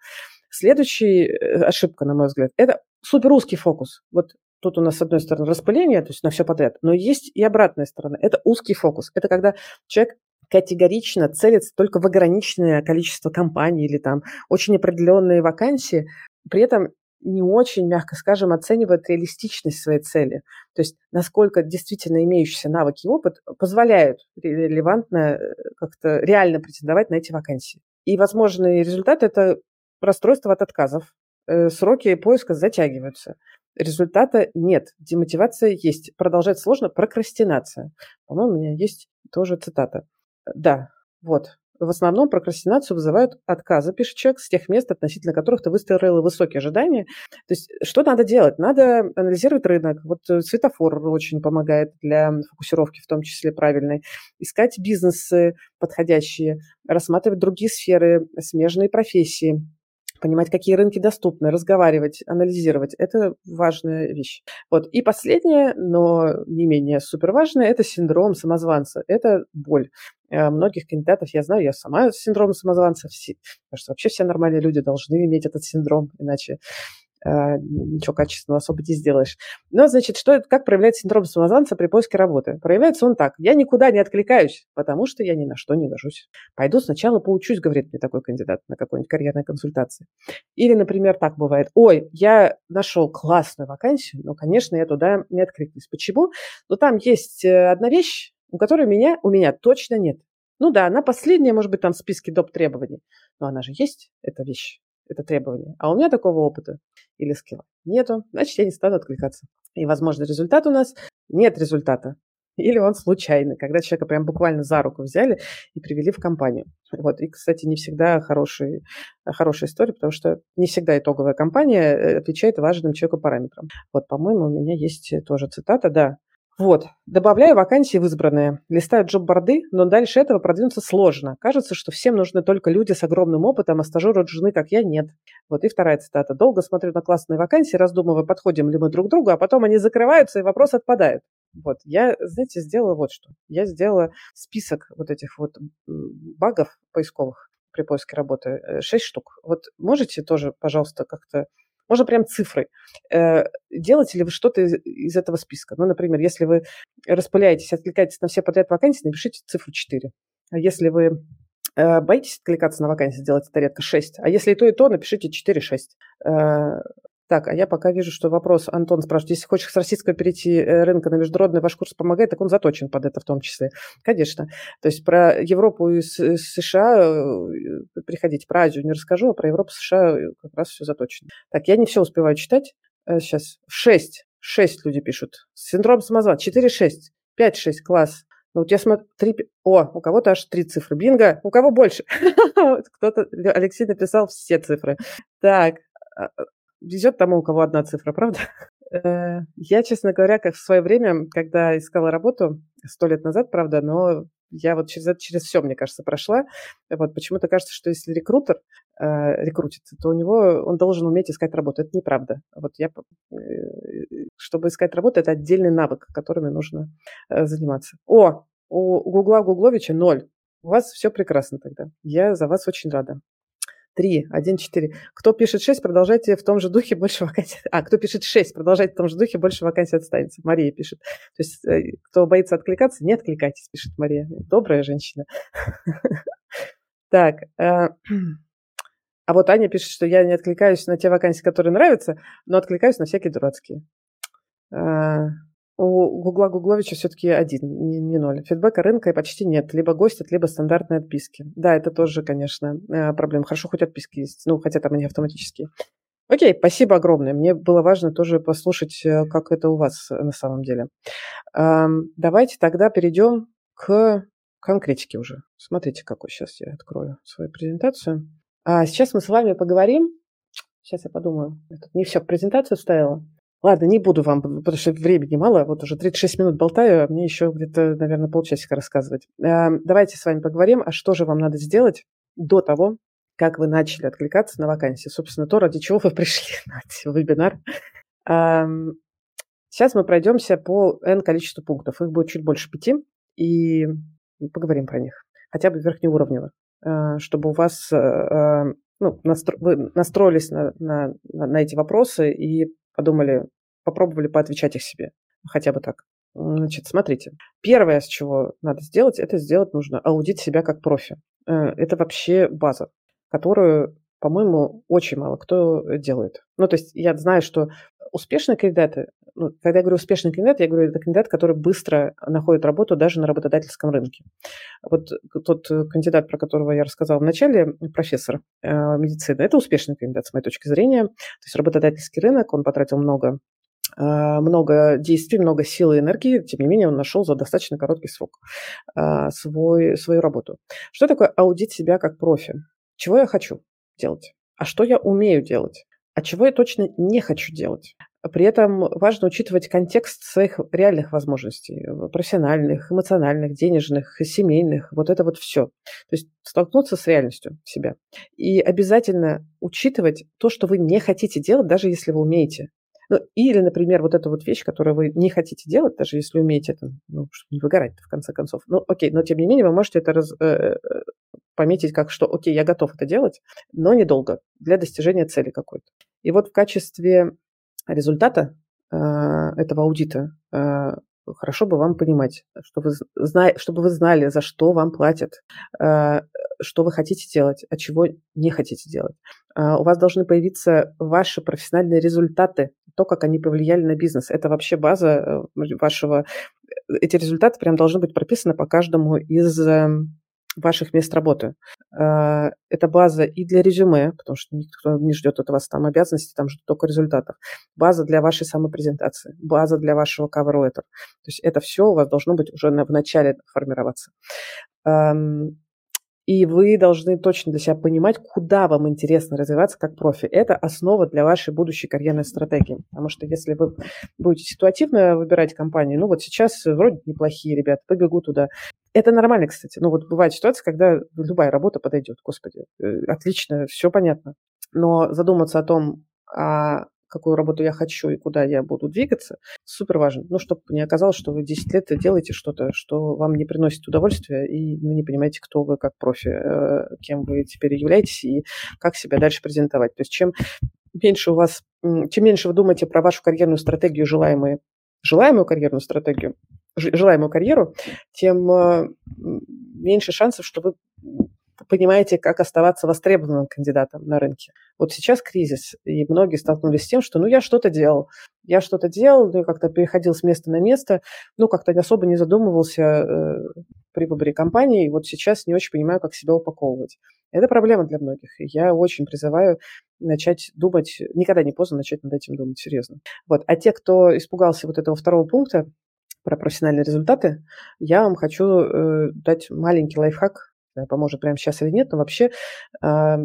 Следующая э, ошибка, на мой взгляд, это супер узкий фокус. Вот тут у нас, с одной стороны, распыление, то есть на все подряд, но есть и обратная сторона. Это узкий фокус. Это когда человек категорично целится только в ограниченное количество компаний или там очень определенные вакансии, при этом не очень, мягко скажем, оценивает реалистичность своей цели. То есть насколько действительно имеющиеся навыки и опыт позволяют релевантно э, как-то реально претендовать на эти вакансии. И возможный результат – это расстройство от отказов. Э, сроки поиска затягиваются. Результата нет. Демотивация есть. Продолжать сложно. Прокрастинация. По-моему, у меня есть тоже цитата. Да, вот. В основном прокрастинацию вызывают отказы, пишет человек, с тех мест, относительно которых ты выстроил высокие ожидания. То есть что надо делать? Надо анализировать рынок. Вот э, светофор очень помогает для фокусировки, в том числе правильной. Искать бизнесы подходящие, рассматривать другие сферы, смежные профессии понимать, какие рынки доступны, разговаривать, анализировать. Это важная вещь. Вот. И последнее, но не менее суперважное, это синдром самозванца. Это боль. Э, многих кандидатов я знаю, я сама с синдромом самозванца. Все, кажется, вообще все нормальные люди должны иметь этот синдром, иначе ничего качественного особо не сделаешь. Но, значит, что как проявляется синдром самозванца при поиске работы? Проявляется он так. Я никуда не откликаюсь, потому что я ни на что не гожусь. Пойду сначала поучусь, говорит мне такой кандидат на какой-нибудь карьерной консультации. Или, например, так бывает. Ой, я нашел классную вакансию, но, конечно, я туда не откликнусь. Почему? Ну, там есть э, одна вещь, у которой меня, у меня точно нет. Ну да, она последняя, может быть, там в списке доп. требований, но она же есть, эта вещь это требование. А у меня такого опыта или скилла нету, значит, я не стану откликаться. И, возможно, результат у нас нет результата. Или он случайный, когда человека прям буквально за руку взяли и привели в компанию. Вот. И, кстати, не всегда хороший, хорошая история, потому что не всегда итоговая компания э, отвечает важным человеку параметрам. Вот, по-моему, у меня есть тоже цитата, да, вот, добавляю вакансии в избранные, листаю джоб-борды, но дальше этого продвинуться сложно. Кажется, что всем нужны только люди с огромным опытом, а стажеры жены, как я, нет. Вот и вторая цитата. Долго смотрю на классные вакансии, раздумывая, подходим ли мы друг к другу, а потом они закрываются, и вопрос отпадает. Вот, я, знаете, сделала вот что. Я сделала список вот этих вот багов поисковых при поиске работы, э, шесть штук. Вот можете тоже, пожалуйста, как-то можно прям цифры. Э, делаете ли вы что-то из, этого списка? Ну, например, если вы распыляетесь, откликаетесь на все подряд вакансии, напишите цифру 4. А если вы э, боитесь откликаться на вакансии, делать это редко 6. А если и то, и то, напишите 4-6. Так, а я пока вижу, что вопрос Антон спрашивает, если хочешь с российского перейти э, рынка на международный, ваш курс помогает, так он заточен под это в том числе. Конечно. То есть про Европу и США э, приходите, про Азию не расскажу, а про Европу и США как раз все заточено. Так, я не все успеваю читать. Сейчас. Э, шесть. Шесть люди пишут. Синдром самозванца. Четыре, шесть. Пять, шесть. Класс. Ну, вот я смотрю, три... О, у кого-то аж три цифры. Бинго! У кого больше? <laughs> Кто-то... Алексей написал все цифры. Так, а, везет тому, у кого одна цифра, правда? Э, я, честно говоря, как в свое время, когда искала работу, сто лет назад, правда, но я вот через это, через все, мне кажется, прошла. Вот почему-то кажется, что если рекрутер э, рекрутит, то у него он должен уметь искать работу. Это неправда. Вот я, э, чтобы искать работу, это отдельный навык, которыми нужно э, заниматься. О, у Гугла Гугловича ноль. У вас все прекрасно тогда. Я за вас очень рада. 3, 1, 4. Кто пишет 6, продолжайте в том же духе, больше вакансий... А, кто пишет 6, продолжайте в том же духе, больше вакансий отстанется. Мария пишет. То есть, э, кто боится откликаться, не откликайтесь, пишет Мария. Добрая женщина. <laughs> Так. Э, <clears throat> а вот Аня пишет, что я не откликаюсь на те вакансии, которые нравятся, но откликаюсь на всякие дурацкие. Э, у Гугла Гугловича все-таки один, не, не ноль. Фидбэка рынка почти нет. Либо гостят, либо стандартные отписки. Да, это тоже, конечно, э, проблема. Хорошо, хоть отписки есть. Ну, хотя там они автоматические. Окей, спасибо огромное. Мне было важно тоже послушать, э, как это у вас на самом деле. Давайте тогда перейдем к конкретике уже. Смотрите, какой сейчас я открою свою презентацию. А сейчас мы с вами поговорим. Сейчас я подумаю. Я тут не все презентацию вставила. Ладно, не буду вам, потому что времени мало, вот уже 36 минут болтаю, а мне еще где-то, наверное, полчасика рассказывать. Давайте с вами поговорим, а что же вам надо сделать до того, как вы начали откликаться на вакансии. Собственно, то, ради чего вы <laughs> пришли на вебинар. Сейчас мы пройдемся по N количеству пунктов. Их будет чуть больше пяти, и поговорим про них. Хотя бы верхнеуровнево, а, чтобы у вас а, ну, настро... вы настроились на, на, на эти вопросы и подумали, попробовали поотвечать их себе. Хотя бы так. Значит, смотрите. Первое, с чего надо сделать, это сделать нужно аудит себя как профи. Э, это вообще база, которую, по-моему, очень мало кто делает. Ну, то есть я знаю, что успешные кандидаты, ну, когда я говорю успешный кандидат, я говорю, это кандидат, который быстро находит работу даже на работодательском рынке. Вот тот кандидат, про которого я рассказала в начале, профессор э, медицины, это успешный кандидат, с моей точки зрения. То есть работодательский рынок, он потратил много э, много действий, много сил и энергии, тем не менее он нашел за достаточно короткий срок э, свой, свою работу. Что такое аудит себя как профи? Чего я хочу делать? А что я умею делать? а чего я точно не хочу делать. При этом важно учитывать контекст своих реальных возможностей, профессиональных, эмоциональных, денежных, семейных, вот это вот все. То есть столкнуться с реальностью себя. И обязательно учитывать то, что вы не хотите делать, даже если вы умеете. Ну, или, например, вот эта вот вещь, которую вы не хотите делать, даже если умеете это, ну, чтобы не выгорать в конце концов. Ну, окей, но тем не менее вы можете это раз, э, э пометить как, что окей, я готов это делать, но недолго, для достижения цели какой-то. И вот в качестве результата э, этого аудита э, хорошо бы вам понимать, что вы зна... чтобы вы знали, за что вам платят, э, что вы хотите делать, а чего не хотите делать. Э, у вас должны появиться ваши профессиональные результаты, то, как они повлияли на бизнес. Это вообще база э, вашего... Эти результаты прям должны быть прописаны по каждому из эм, ваших мест работы. А, это база и для резюме, потому что никто не ждет от вас там обязанностей, там ждут только результатов. База для вашей самопрезентации, база для вашего cover letter. То есть это все у вас должно быть уже в начале формироваться. И вы должны точно для себя понимать, куда вам интересно развиваться как профи. Это основа для вашей будущей карьерной стратегии. Потому что если вы будете ситуативно выбирать компании, ну вот сейчас вроде неплохие ребята, побегу туда. Это нормально, кстати. Ну вот бывает ситуация, когда любая работа подойдет, господи, э, отлично, все понятно. Но задуматься о том, а какую работу я хочу и куда я буду двигаться, супер важно. Ну, чтобы не оказалось, что вы 10 лет делаете что-то, что вам не приносит удовольствия, и вы не понимаете, кто вы как профи, э, кем вы теперь являетесь и как себя дальше презентовать. То есть чем меньше у вас, чем меньше вы думаете про вашу карьерную стратегию, желаемые, желаемую карьерную стратегию, желаемую карьеру, тем э, меньше шансов, что вы понимаете, как оставаться востребованным кандидатом на рынке. Вот сейчас кризис, и многие столкнулись с тем, что ну я что-то делал, я что-то делал, ну, как-то переходил с места на место, ну как-то особо не задумывался э, при выборе компании, и вот сейчас не очень понимаю, как себя упаковывать. Это проблема для многих, и я очень призываю начать думать, никогда не поздно начать над этим думать, серьезно. Вот. А те, кто испугался вот этого второго пункта, про профессиональные результаты, я вам хочу э, дать маленький лайфхак, поможет прямо сейчас или нет, но вообще а,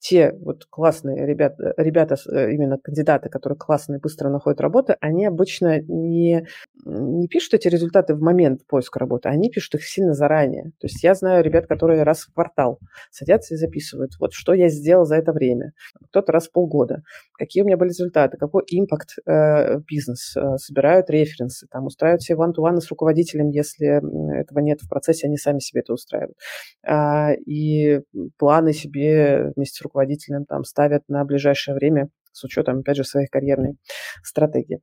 те вот классные ребята, ребята, э, именно кандидаты, которые классно и быстро находят работу, они обычно не, не пишут эти результаты в момент поиска работы, они пишут их сильно заранее. То есть я знаю ребят, которые раз в квартал садятся и записывают, вот что я сделал за это время. Кто-то раз в полгода. Какие у меня были результаты, какой импакт э, бизнес, э, собирают референсы, там устраивают себе one-to-one с руководителем, если этого нет в процессе, они сами себе это устраивают. А, и планы себе вместе с руководителем там ставят на ближайшее время с учетом, опять же, своей карьерной стратегии.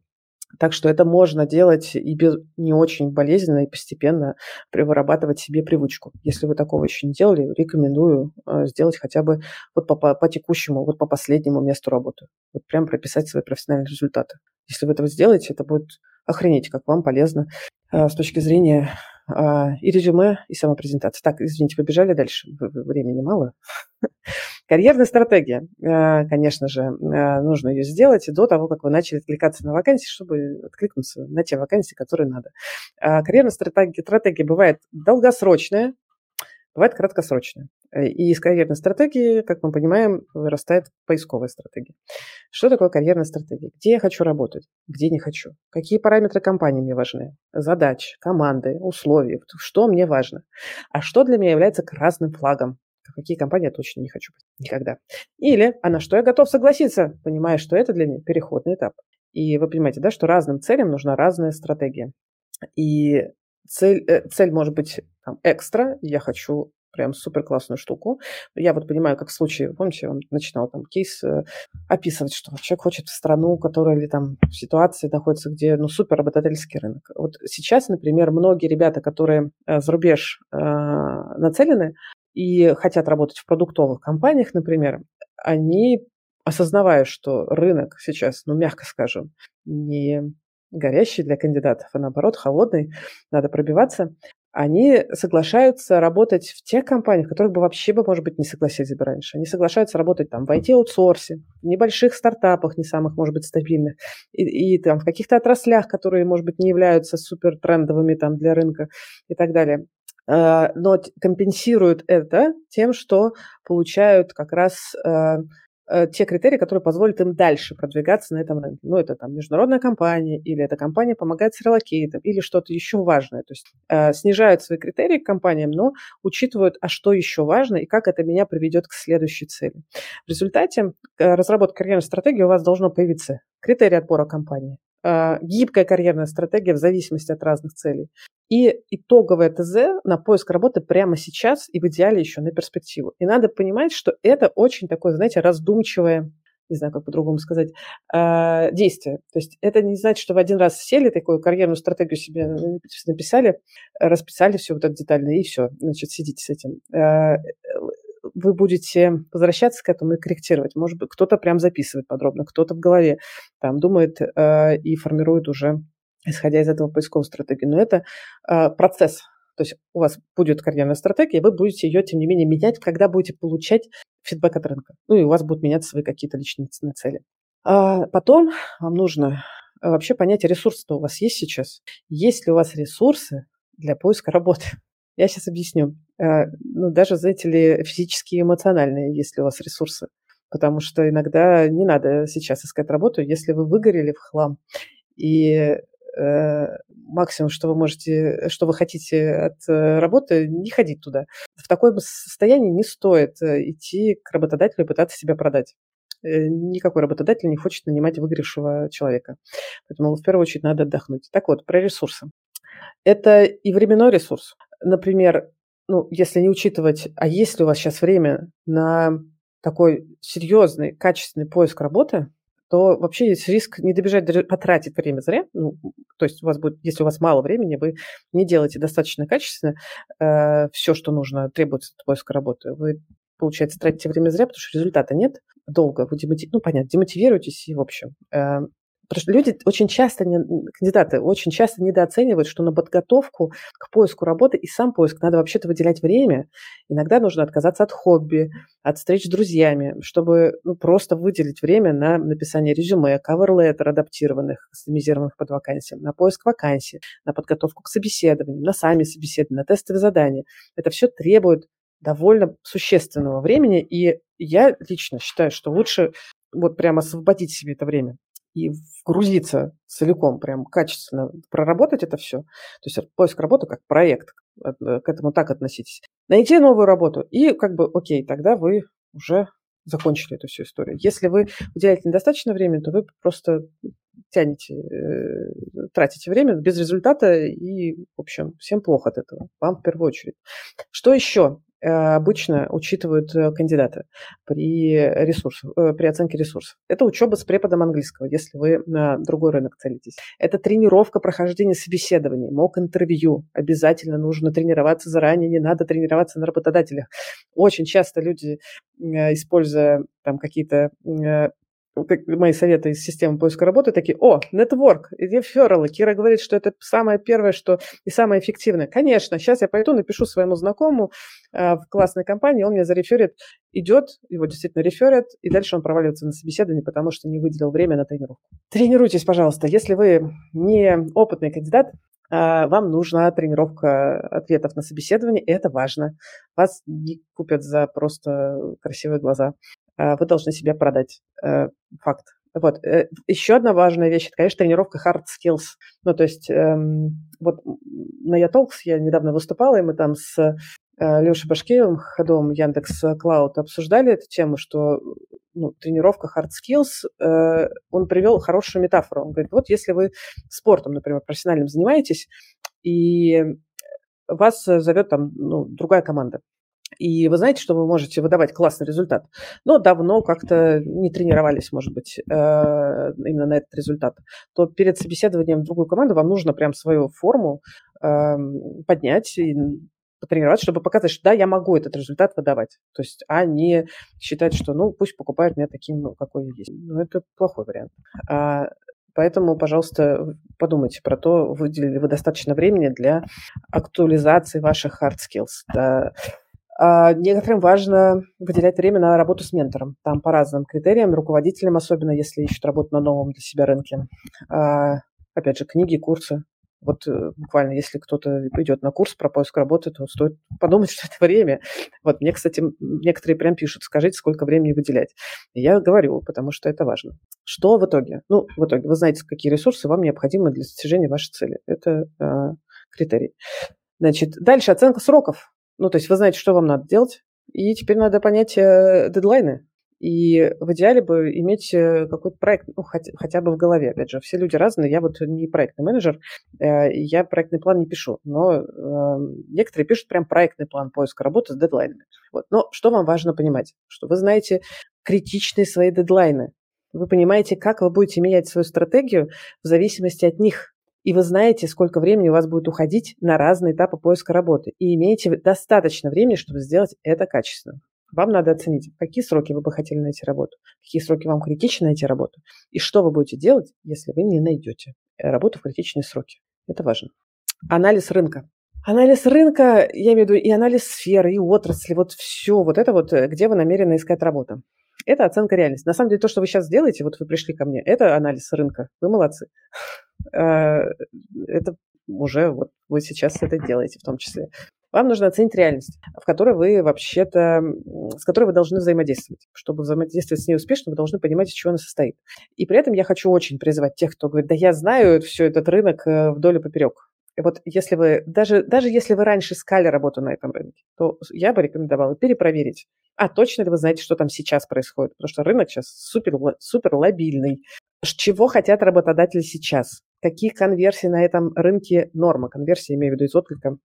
Так что это можно делать и без, не очень болезненно, и постепенно вырабатывать себе привычку. Если вы такого еще не делали, рекомендую э, сделать хотя бы вот по, по, по текущему, вот по последнему месту работы. Вот прям прописать свои профессиональные результаты. Если вы этого сделаете, это будет охренеть, как вам полезно с точки зрения и резюме, и сама презентация. Так, извините, побежали дальше, времени мало. <laughs> Карьерная стратегия. А, конечно же, а, нужно ее сделать до того, как вы начали откликаться на вакансии, чтобы откликнуться на те вакансии, которые надо. Карьерная стратегия, стратегия бывает долгосрочная, бывает краткосрочная. Э, и из карьерной стратегии, как мы понимаем, вырастает поисковая стратегия. Что такое карьерная стратегия? Где я хочу работать, где не хочу? Какие параметры компании мне важны? Задачи, команды, условия. Что мне важно? А что для меня является красным флагом? какие компании я точно не хочу никогда. Или, а на что я готов согласиться, понимая, что это для меня переходный этап. И вы понимаете, да, что разным целям нужна разная стратегия. И цель, э, цель может быть там, экстра, я хочу прям супер классную штуку. Я вот понимаю, как в случае, помните, я вам начинал там кейс э, описывать, что человек хочет в страну, которая или там в ситуации находится, где, ну, супер работодательский рынок. Вот сейчас, например, многие ребята, которые э, за рубеж э, нацелены и хотят работать в продуктовых компаниях, например, они, осознавая, что рынок сейчас, ну, мягко скажем, не горящий для кандидатов, а наоборот холодный, надо пробиваться, они соглашаются работать в тех компаниях, в которых бы вообще бы, может быть, не согласились бы раньше. Они соглашаются работать там в IT-аутсорсе, в небольших стартапах, не самых, может быть, стабильных, и, и там в каких-то отраслях, которые, может быть, не являются супер трендовыми там для рынка и так далее а, но компенсируют это тем, что получают как раз Э, те критерии, которые позволят им дальше продвигаться на этом рынке. Ну, это там международная компания, или эта компания помогает с релокейтом, или что-то еще важное. То есть э, снижают свои критерии к компаниям, но учитывают, а что еще важно и как это меня приведет к следующей цели. В результате э, разработки карьерной стратегии у вас должно появиться критерий отбора компании, э, гибкая карьерная стратегия в зависимости от разных целей, и итоговое ТЗ на поиск работы прямо сейчас и в идеале еще на перспективу. И надо понимать, что это очень такое, знаете, раздумчивое не знаю, как по-другому сказать, э, действие. То есть это не значит, что в один раз сели, такую карьерную стратегию себе написали, расписали все вот это детально, и все, значит, сидите с этим. Э, вы будете возвращаться к этому и корректировать. Может быть, кто-то прям записывает подробно, кто-то в голове там думает э, и формирует уже исходя из этого поисковую стратегию. Но это э, процесс. То есть у вас будет карьерная стратегия, и вы будете ее, тем не менее, менять, когда будете получать фидбэк от рынка. Ну и у вас будут меняться свои какие-то личные цели. А потом вам нужно а, вообще понять, ресурсы-то у вас есть сейчас. Есть ли у вас ресурсы для поиска работы? <laughs> Я сейчас объясню. А, ну, даже, знаете ли, физические и есть ли у вас ресурсы. Потому что иногда не надо сейчас искать работу, если вы выгорели в хлам. И максимум, что вы можете, что вы хотите от э, работы, не ходить туда. В таком состоянии не стоит э, идти к работодателю и пытаться себя продать. Никакой работодатель не хочет нанимать выгоревшего человека. Поэтому в первую очередь надо отдохнуть. Так вот, про ресурсы. Это и временной ресурс. Например, ну, если не учитывать, а есть ли у вас сейчас время на такой серьезный, качественный поиск работы, то вообще есть риск не добежать, потратить время зря. Ну, то есть у вас будет, если у вас мало времени, вы не делаете достаточно качественно э, все, что нужно, требуется от поиска работы. Вы, получается, тратите время зря, потому что результата нет. Долго вы демотив... ну, понятно, демотивируетесь и, в общем, э, Потому что люди очень часто, кандидаты очень часто недооценивают, что на подготовку к поиску работы и сам поиск надо вообще-то выделять время. Иногда нужно отказаться от хобби, от встреч с друзьями, чтобы ну, просто выделить время на написание резюме, cover-letter адаптированных, кастомизированных под вакансию, на поиск вакансий, на подготовку к собеседованиям, на сами собеседования, на тестовые задания. Это все требует довольно существенного времени, и я лично считаю, что лучше вот прямо освободить себе это время и вгрузиться целиком, прям качественно проработать это все. То есть поиск работы как проект, э, к этому так относитесь. Найти новую работу и как бы, окей, тогда вы уже закончили эту всю историю. Если вы уделяете недостаточно времени, то вы просто тянете, э, тратите время без результата, и, в общем, всем плохо от этого. Вам в первую очередь. Что еще? Э, обычно учитывают э, кандидаты при, ресурсах, э, при оценке ресурсов. Это учеба с преподом английского, если вы на другой рынок целитесь. Это тренировка прохождения собеседований, мок интервью. Обязательно нужно тренироваться заранее, не надо тренироваться на работодателях. Очень часто люди, используя там какие-то мои советы из системы поиска работы такие, о, нетворк, рефералы. Кира говорит, что это самое первое, что и самое эффективное. Конечно, сейчас я пойду, напишу своему знакомому э, в классной компании, он мне зареферит, идет, его действительно реферят, и дальше он проваливается на собеседование, потому что не выделил время на тренировку. Тренируйтесь, пожалуйста. Если вы не опытный кандидат, а, вам нужна тренировка ответов на собеседование, это важно. Вас не купят за просто красивые глаза. А, вы должны себя продать. Э, факт. Вот. Э, Еще одна важная вещь, это, конечно, тренировка hard skills. Ну, то есть, эм, вот на Yatalks я недавно выступала, и мы там с э, Лешей Башкеевым, ходом Яндекс Клауд, обсуждали эту тему, что ну, тренировка hard skills, э, он привел хорошую метафору. Он говорит, вот если вы спортом, например, профессиональным занимаетесь, и вас зовет там ну, другая команда, и вы знаете, что вы можете выдавать классный результат, но давно как-то не тренировались, может быть, э, именно на этот результат, то перед собеседованием в другую команду вам нужно прям свою форму э, поднять и потренироваться, чтобы показать, что да, я могу этот результат выдавать. То есть, а не считать, что, ну, пусть покупают меня таким, ну, какой я есть. Ну, это плохой вариант. А, поэтому, пожалуйста, подумайте про то, выделили вы достаточно времени для актуализации ваших hard skills. Да. А, некоторым важно выделять время на работу с ментором. Там по разным критериям, руководителям, особенно если ищут работу на новом для себя рынке. А, опять же, книги, курсы, вот э, буквально, если кто-то идет на курс про поиск работы, то стоит подумать, <laughs> что это время. Вот мне, кстати, некоторые прям пишут, скажите, сколько времени выделять. Я говорю, потому что это важно. Что в итоге? Ну, в итоге вы знаете, какие ресурсы вам необходимы для достижения вашей цели. Это э, критерий. Значит, дальше оценка сроков. Ну, то есть вы знаете, что вам надо делать, и теперь надо понять э, дедлайны. И в идеале бы иметь э, какой-то проект, ну, хотя, хотя бы в голове. Опять же, все люди разные. Я вот не проектный менеджер, э, я проектный план не пишу. Но некоторые пишут прям проектный план поиска работы с дедлайнами. Вот. Но что вам важно понимать? Что вы знаете критичные свои дедлайны. Вы понимаете, как вы будете менять свою стратегию в зависимости от них. И вы знаете, сколько времени у вас будет уходить на разные этапы поиска работы. И имеете достаточно времени, чтобы сделать это качественно. Вам надо оценить, какие сроки вы бы хотели найти работу, какие сроки вам критично найти работу, и что вы будете делать, если вы не найдете работу в критичные сроки. Это важно. Анализ рынка. Анализ рынка, я имею в виду и анализ сферы, и отрасли, вот все, вот это вот, где вы намерены искать работу. Это оценка реальности. На самом деле, то, что вы сейчас делаете, вот вы пришли ко мне, это анализ рынка. Вы молодцы. Э, это уже вот вы сейчас это делаете в том числе. Вам нужно оценить реальность, в которой вы вообще-то, с которой вы должны взаимодействовать. Чтобы взаимодействовать с ней успешно, вы должны понимать, из чего она состоит. И при этом я хочу очень призывать тех, кто говорит, да я знаю все этот рынок э, вдоль и поперек. И вот если вы, даже, даже если вы раньше искали работу на этом рынке, то я бы рекомендовала перепроверить. А точно ли вы знаете, что там сейчас происходит? Потому что рынок сейчас супер, супер лобильный. Чего хотят работодатели сейчас? Какие конверсии на этом рынке норма? Конверсия, имею в виду из отклика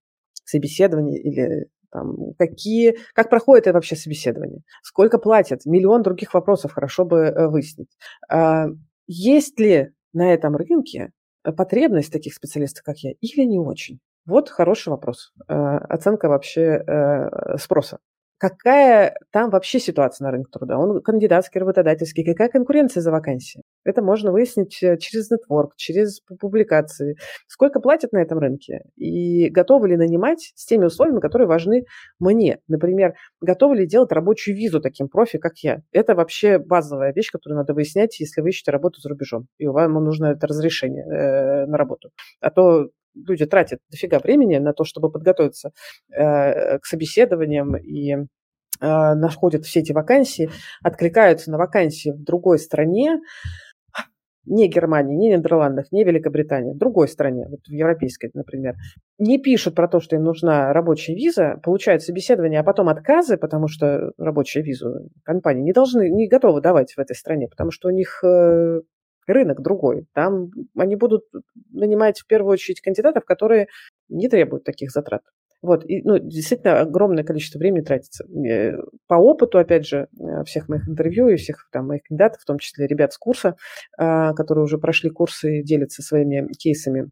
собеседование или там, какие, как проходит это вообще собеседование, сколько платят, миллион других вопросов хорошо бы э, выяснить. А, есть ли на этом рынке потребность таких специалистов, как я, или не очень? Вот хороший вопрос. А, оценка вообще э, спроса какая там вообще ситуация на рынке труда. Он кандидатский, работодательский, какая конкуренция за вакансии. Это можно выяснить э, через нетворк, через публикации. Сколько платят на этом рынке и готовы ли нанимать с теми условиями, которые важны мне. Например, готовы ли делать рабочую визу таким профи, как я. Это вообще базовая вещь, которую надо выяснять, если вы ищете работу за рубежом. И вам нужно это разрешение э, на работу. А то люди тратят дофига времени на то, чтобы подготовиться э, к собеседованиям и э, находят все эти вакансии, откликаются на вакансии в другой стране, не Германии, не Нидерландах, не Великобритании, в другой стране, вот в европейской, например, не пишут про то, что им нужна рабочая виза, получают собеседование, а потом отказы, потому что рабочую визу компании не должны, не готовы давать в этой стране, потому что у них э, рынок другой. Там они будут нанимать в первую очередь кандидатов, которые не требуют таких затрат. Вот, и, ну, действительно, огромное количество времени тратится. По опыту, опять же, э, всех моих интервью и всех там моих кандидатов, в том числе ребят с курса, а, которые уже прошли курсы и делятся своими кейсами,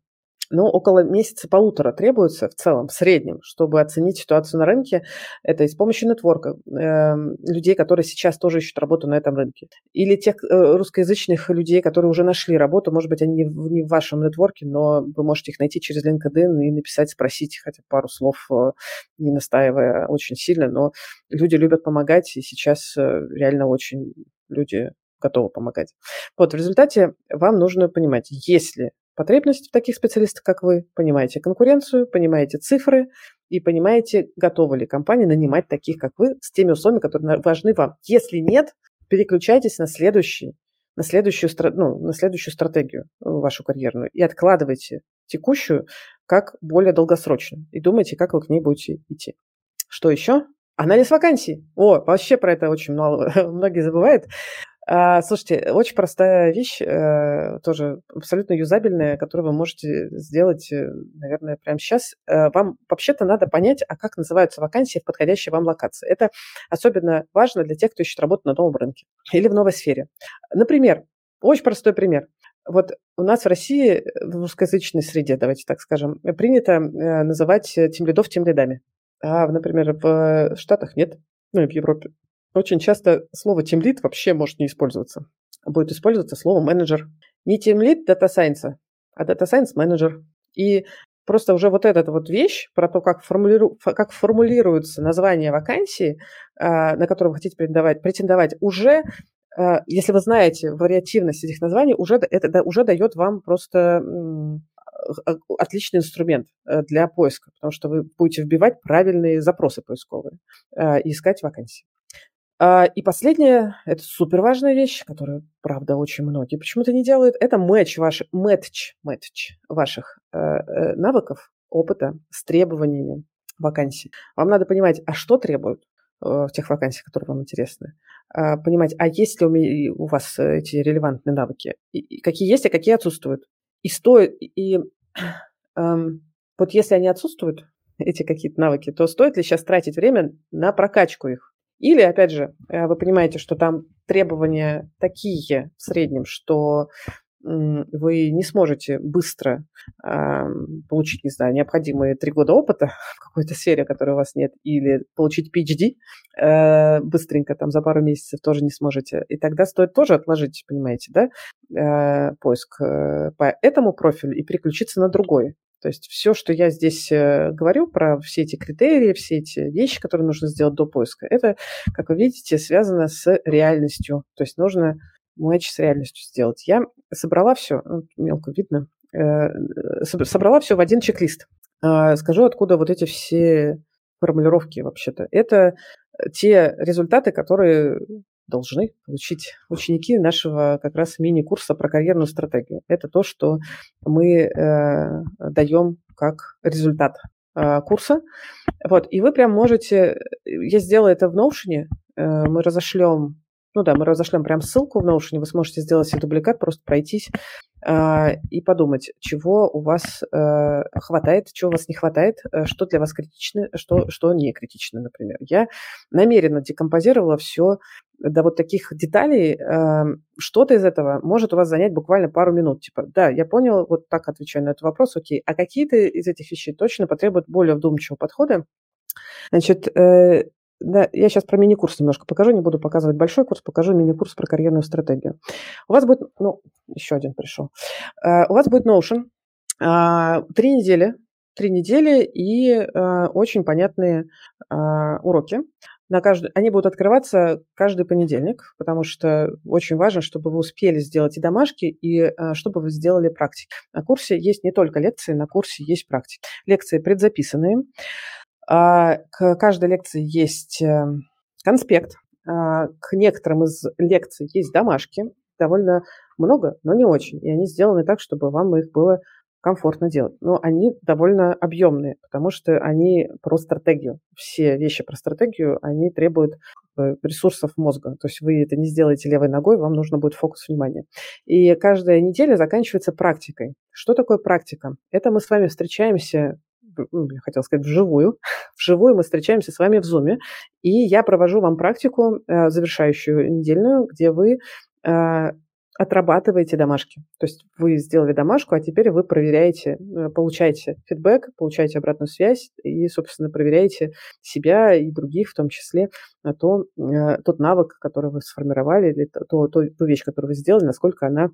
ну, около месяца-полутора требуется в целом, в среднем, чтобы оценить ситуацию на рынке. Это и с помощью нетворка, э, людей, которые сейчас тоже ищут работу на этом рынке. Или тех э, русскоязычных людей, которые уже нашли работу, может быть, они не в, не в вашем нетворке, но вы можете их найти через LinkedIn и написать, спросить хотя пару слов, э, не настаивая очень сильно. Но люди любят помогать, и сейчас э, реально очень люди готовы помогать. Вот, в результате вам нужно понимать, если потребность в таких специалистах, как вы, понимаете конкуренцию, понимаете цифры и понимаете, готовы ли компании нанимать таких, как вы, с теми условиями, которые важны вам. Если нет, переключайтесь на следующий на следующую, ну, на следующую стратегию вашу карьерную и откладывайте текущую как более долгосрочную и думайте, как вы к ней будете идти. Что еще? Анализ вакансий. О, вообще про это очень мало, <laughs> многие забывают. А, слушайте, очень простая вещь, э, тоже абсолютно юзабельная, которую вы можете сделать, э, наверное, прямо сейчас. Э, вам вообще-то надо понять, а как называются вакансии в подходящей вам локации. Это особенно важно для тех, кто ищет работу на новом рынке или в новой сфере. Например, очень простой пример. Вот у нас в России, в русскоязычной среде, давайте так скажем, принято называть тем лидов тем лидами. А, например, в Штатах нет, ну и в Европе. Очень часто слово «тимлит» вообще может не использоваться. Будет использоваться слово «менеджер». Не тимлит дата сайенса, а дата сайенс менеджер. И просто уже вот эта вот вещь про то, как, формулиру, как формулируется название вакансии, а, на которую вы хотите претендовать, претендовать уже а, если вы знаете вариативность этих названий, уже, это уже дает вам просто а, отличный инструмент э, для поиска, потому что вы будете вбивать правильные запросы поисковые и искать вакансии. А, и последнее, это супер важная вещь, которую, правда, очень многие почему-то не делают, это матч, ваш, мэтч, мэтч ваших э, э, навыков, опыта с требованиями вакансий. Вам надо понимать, а что требуют э, в тех вакансиях, которые вам интересны. А, понимать, а есть ли у, у вас эти релевантные навыки, и, и какие есть, а какие отсутствуют. И стоит, и <clears throat> эм, вот если они отсутствуют, <laughs> эти какие-то навыки, то стоит ли сейчас тратить время на прокачку их? Или, опять же, э, вы понимаете, что там требования такие в среднем, что вы не сможете быстро э, получить, не знаю, необходимые три года опыта <laughs> в какой-то сфере, которой у вас нет, или получить PhD э, быстренько, там, за пару месяцев тоже не сможете. И тогда стоит тоже отложить, понимаете, да, э, поиск э, по этому профилю и переключиться на другой. То есть все, что я здесь э, говорю про все эти критерии, все эти вещи, которые нужно сделать до поиска, это, как вы видите, связано с реальностью. То есть нужно матч с реальностью сделать. Я собрала все, ну, мелко видно, э, собрала все в один чек-лист. А, скажу, откуда вот эти все формулировки вообще-то. Это те результаты, которые должны получить ученики нашего как раз мини-курса про карьерную стратегию. Это то, что мы э, даем как результат э, курса. Вот, и вы прям можете, я сделаю это в Notion, э, мы разошлем ну да, мы разошлем прям ссылку в Notion, вы сможете сделать себе дубликат, просто пройтись э, и подумать, чего у вас э, хватает, чего у вас не хватает, э, что для вас критично, что, что не критично, например. Я намеренно декомпозировала все до вот таких деталей. Э, что-то из этого может у вас занять буквально пару минут. Типа, да, я понял, вот так отвечаю на этот вопрос, окей. А какие-то из этих вещей точно потребуют более вдумчивого подхода. Значит, э, да, я сейчас про мини-курс немножко покажу, не буду показывать большой курс, покажу мини-курс про карьерную стратегию. У вас будет, ну, еще один пришел. Uh, у вас будет Notion, uh, три недели, три недели и очень понятные уроки. На каждый, они будут открываться каждый понедельник, потому что очень важно, чтобы вы успели сделать и домашки, и чтобы вы сделали практики. На курсе есть не только лекции, на курсе есть практики. Лекции предзаписанные. А, к каждой лекции есть э, конспект. А, к некоторым из лекций есть домашки. Довольно много, но не очень. И они сделаны так, чтобы вам их было комфортно делать. Но они довольно объемные, потому что они про стратегию. Все вещи про стратегию, они требуют э, ресурсов мозга. То есть вы это не сделаете левой ногой, вам нужно будет фокус внимания. И каждая неделя заканчивается практикой. Что такое практика? Это мы с вами встречаемся ну, я хотела сказать, вживую. <laughs> Вживую мы встречаемся с вами в Zoom, и я провожу вам практику, э, завершающую недельную, где вы э, отрабатываете домашки. То есть вы сделали домашку, а теперь вы проверяете, э, получаете фидбэк, получаете обратную связь и, собственно, проверяете себя и других в том числе на то, э, тот навык, который вы сформировали, или то, то, ту вещь, которую вы сделали, насколько она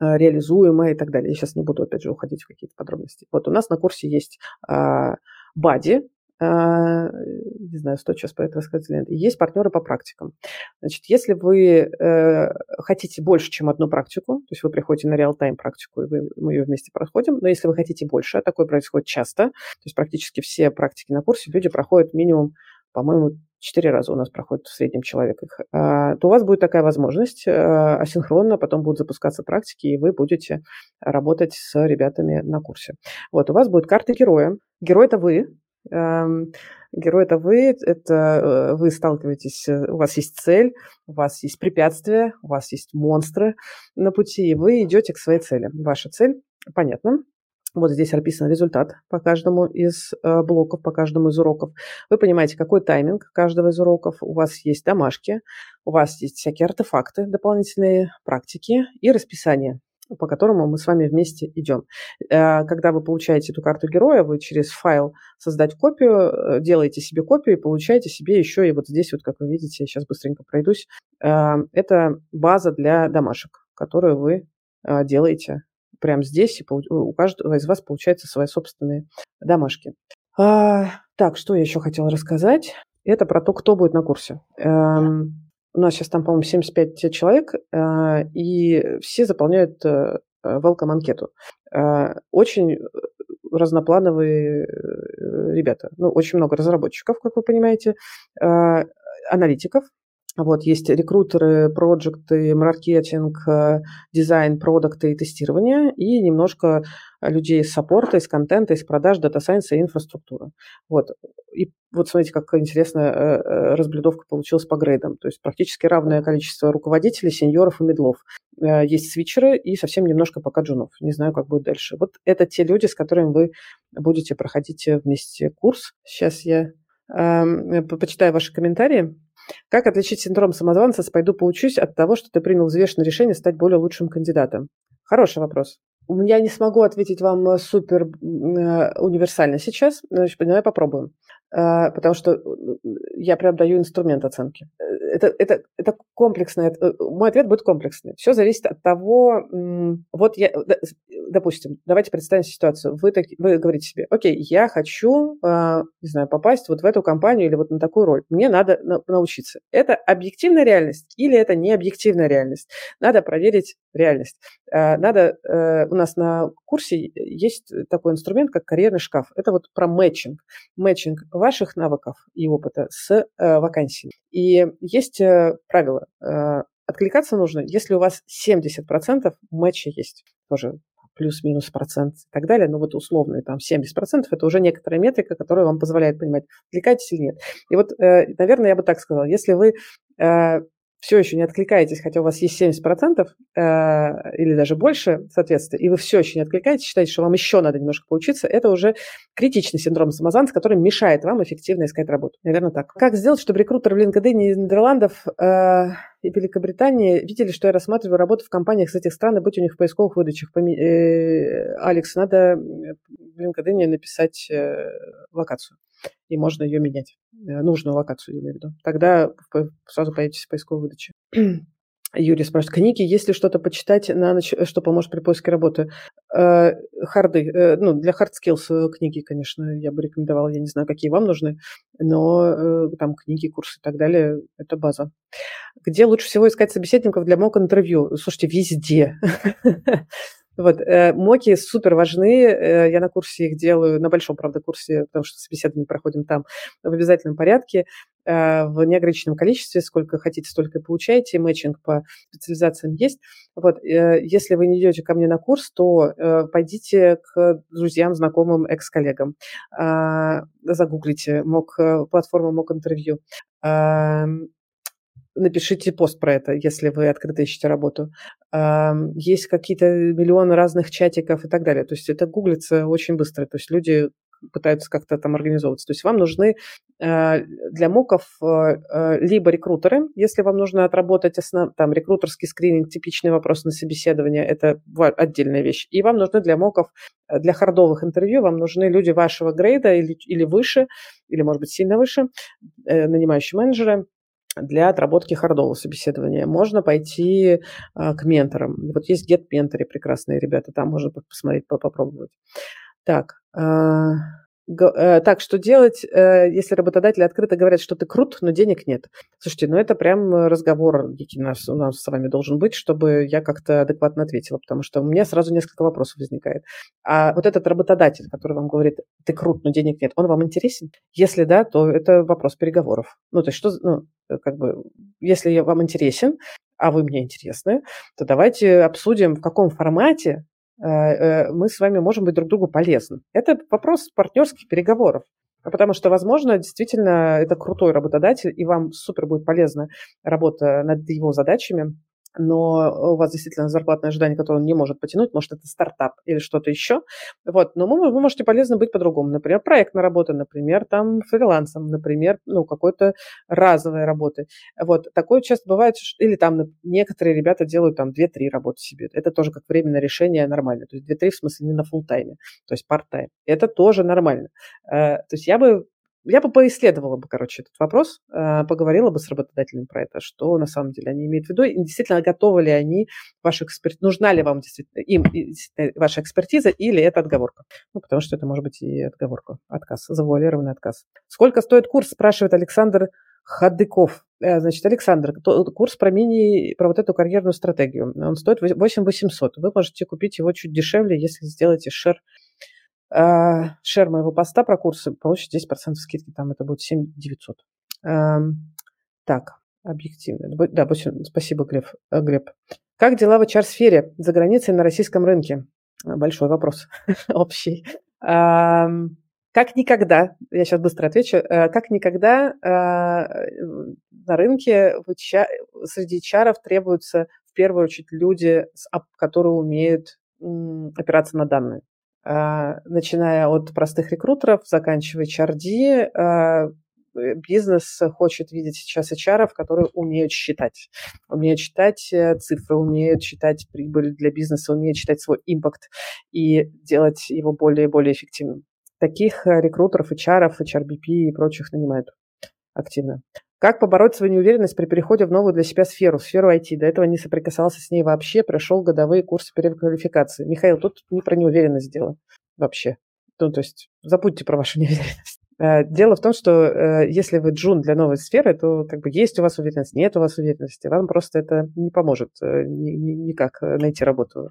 э, реализуемая и так далее. Я сейчас не буду, опять же, уходить в какие-то подробности. Вот у нас на курсе есть а, бади, не знаю, стоит сейчас про это нет. Есть партнеры по практикам. Значит, если вы э, хотите больше, чем одну практику, то есть вы приходите на реал-тайм практику, и мы ее вместе проходим, но если вы хотите больше, а такое происходит часто, то есть практически все практики на курсе люди проходят минимум, по-моему, четыре раза у нас проходит в среднем человек их, а, то у вас будет такая возможность а, асинхронно, потом будут запускаться практики, и вы будете работать с ребятами на курсе. Вот, у вас будет карта героя. Герой – это вы, герой это вы, это э, вы сталкиваетесь, э, у вас есть цель, у вас есть препятствия, у вас есть монстры на пути, и вы идете к своей цели. Ваша цель, понятно, вот здесь описан результат по каждому из э, блоков, по каждому из уроков. Вы понимаете, какой тайминг каждого из уроков. У вас есть домашки, у вас есть всякие артефакты, дополнительные практики и расписание по которому мы с вами вместе идем. Э, когда вы получаете эту карту героя, вы через файл создать копию, э, делаете себе копию и получаете себе еще и вот здесь вот, как вы видите, я сейчас быстренько пройдусь, э, это база для домашек, которую вы делаете прямо здесь, и у каждого из вас получаются свои собственные домашки. А, так, что я еще хотела рассказать? Это про то, кто будет на курсе. Эм, у нас сейчас там, по-моему, 75 человек, э, и все заполняют э, welcome анкету. Э, очень разноплановые ребята. Ну, очень много разработчиков, как вы понимаете, аналитиков, вот, есть рекрутеры, проекты, маркетинг, дизайн, продукты и тестирование, и немножко людей из support а, из контента, из продаж, data science а и инфраструктуры. Вот. И вот смотрите, как интересная э, э, разблюдовка получилась по грейдам. То есть практически равное количество руководителей, сеньоров и мидлов. Э, есть свитчеры и совсем немножко пока джунов. Не знаю, как будет дальше. Вот это те люди, с которыми вы будете проходить вместе курс. Сейчас я э, почитаю ваши комментарии. Как отличить синдром самозванца с «пойду поучусь» от того, что ты принял взвешенное решение стать более лучшим кандидатом? Хороший вопрос. Я не смогу ответить вам э, супер э, универсально сейчас, но давай попробуем. Э, потому что я прям даю инструмент оценки. Это, это, это комплексное, это, мой ответ будет комплексный. Все зависит от того, вот я, допустим, давайте представим ситуацию. Вы, так, вы говорите себе, окей, я хочу, не знаю, попасть вот в эту компанию или вот на такую роль. Мне надо научиться. Это объективная реальность или это не объективная реальность? Надо проверить реальность. Надо, у нас на курсе есть такой инструмент, как карьерный шкаф. Это вот про мэтчинг. Мэтчинг ваших навыков и опыта с э, вакансией. И есть э, правило. Э, откликаться нужно, если у вас 70% матча есть. Тоже плюс-минус процент и так далее, но вот условные там 70% это уже некоторая метрика, которая вам позволяет понимать, откликаетесь или нет. И вот, наверное, я бы так сказала, если вы все еще не откликаетесь, хотя у вас есть 70% э, или даже больше, соответственно, и вы все еще не откликаетесь, считаете, что вам еще надо немножко поучиться, это уже критичный синдром самозванца, который мешает вам эффективно искать работу. Наверное, так. Как сделать, чтобы рекрутеры в LinkedIn из Нидерландов э, и Великобритании видели, что я рассматриваю работу в компаниях с этих стран и быть у них в поисковых выдачах? Поми... Э, Алекс, надо в LinkedIn написать э, локацию и можно ее менять. Э, нужную локацию, я имею в виду. Тогда сразу поедете в поисковой выдаче. <clears throat> Юрий спрашивает, книги, есть ли что-то почитать на ночь, э, что поможет при поиске работы? Э, харды, ну, для hard skills книги, конечно, я бы рекомендовала, я не знаю, какие вам нужны, но там книги, курсы и так далее, это база. Где лучше всего искать собеседников для мок-интервью? Слушайте, везде. <laughs> Вот, э, моки супер важны. Э, я на курсе их делаю, на большом, правда, курсе, потому что собеседование проходим там в обязательном порядке, э, в неограниченном количестве, сколько хотите, столько и получаете. Мэтчинг по специализациям есть. Вот, если вы не идете ко мне на курс, то пойдите к друзьям, знакомым, экс-коллегам. Загуглите мок, платформу мок интервью. Э, напишите пост про это, если вы открыто ищете работу. Есть какие-то миллионы разных чатиков и так далее. То есть это гуглится очень быстро. То есть люди пытаются как-то там организовываться. То есть вам нужны э, для МОКов э, либо рекрутеры, если вам нужно отработать основ, там рекрутерский скрининг, типичный вопрос на собеседование, это отдельная вещь. И вам нужны для МОКов, для хардовых интервью, вам нужны люди вашего грейда или, или выше, или, может быть, сильно выше, нанимающие менеджеры, для отработки хардового собеседования. Можно пойти а, к менторам. Вот есть Get Mentory, прекрасные ребята, там можно посмотреть, попробовать. Так, а, так, что делать, э, если работодатели открыто говорят, что ты крут, но денег нет? Слушайте, ну это прям разговор, у нас, у нас с вами должен быть, чтобы я как-то адекватно ответила, потому что у меня сразу несколько вопросов возникает. А вот этот работодатель, который вам говорит, ты крут, но денег нет, он вам интересен? Если да, то это вопрос переговоров. Ну, то есть что, ну, э, как бы, если я вам интересен, а вы мне интересны, то давайте обсудим, в каком формате Э, э, мы с вами можем быть друг другу полезны. Это вопрос партнерских переговоров. Потому что, возможно, действительно это крутой работодатель, и вам супер будет полезна работа над его задачами, но у вас действительно зарплатное ожидание, которое он не может потянуть, может, это стартап или что-то еще. Вот. Но вы, вы можете полезно быть по-другому. Например, проектная работа, например, там фрилансом, например, ну, какой-то разовой работы. Вот. Такое часто бывает, или там некоторые ребята делают там 2-3 работы себе. Это тоже как временное решение нормально. То есть 2-3 в смысле не на full тайме то есть part-time. Это тоже нормально. Э, то есть я бы я бы поисследовала бы, короче, этот вопрос, э, поговорила бы с работодателем про это, что на самом деле они имеют в виду, и действительно готовы ли они, ваша эксперт, нужна ли вам действительно им ваша экспертиза или это отговорка. Ну, потому что это может быть и отговорка, отказ, завуалированный отказ. Сколько стоит курс, спрашивает Александр Хадыков. Э, значит, Александр, курс про мини, про вот эту карьерную стратегию. Он стоит 8 800. Вы можете купить его чуть дешевле, если сделаете шер а, шер моего поста про курсы, получите 10% скидки, там это будет 7 900. Эм, так, объективно. Да, спасибо, Глеб. Э, Глеб. Как дела в HR-сфере за границей на российском рынке? Большой вопрос <laughs> общий. Как никогда, я сейчас быстро отвечу, э, как никогда э, на рынке среди чаров требуются в первую очередь люди, которые умеют опираться на данные. А, начиная от простых рекрутеров, заканчивая HRD, а, э, бизнес хочет видеть сейчас HR, которые умеют считать. Умеют считать э, цифры, умеют считать прибыль для бизнеса, умеют считать свой импакт и делать его более и более эффективным. Таких э, рекрутеров, HR, HRBP и прочих нанимают активно. Как побороть свою неуверенность при переходе в новую для себя сферу, сферу IT? До этого не соприкасался с ней вообще, прошел годовые курсы переквалификации. Михаил, тут не про неуверенность дело вообще. Ну, то есть забудьте про вашу <laughs> неуверенность. Э, дело в том, что э, если вы джун для новой сферы, то как бы есть у вас уверенность, нет у вас уверенности, вам просто это не поможет э, никак найти работу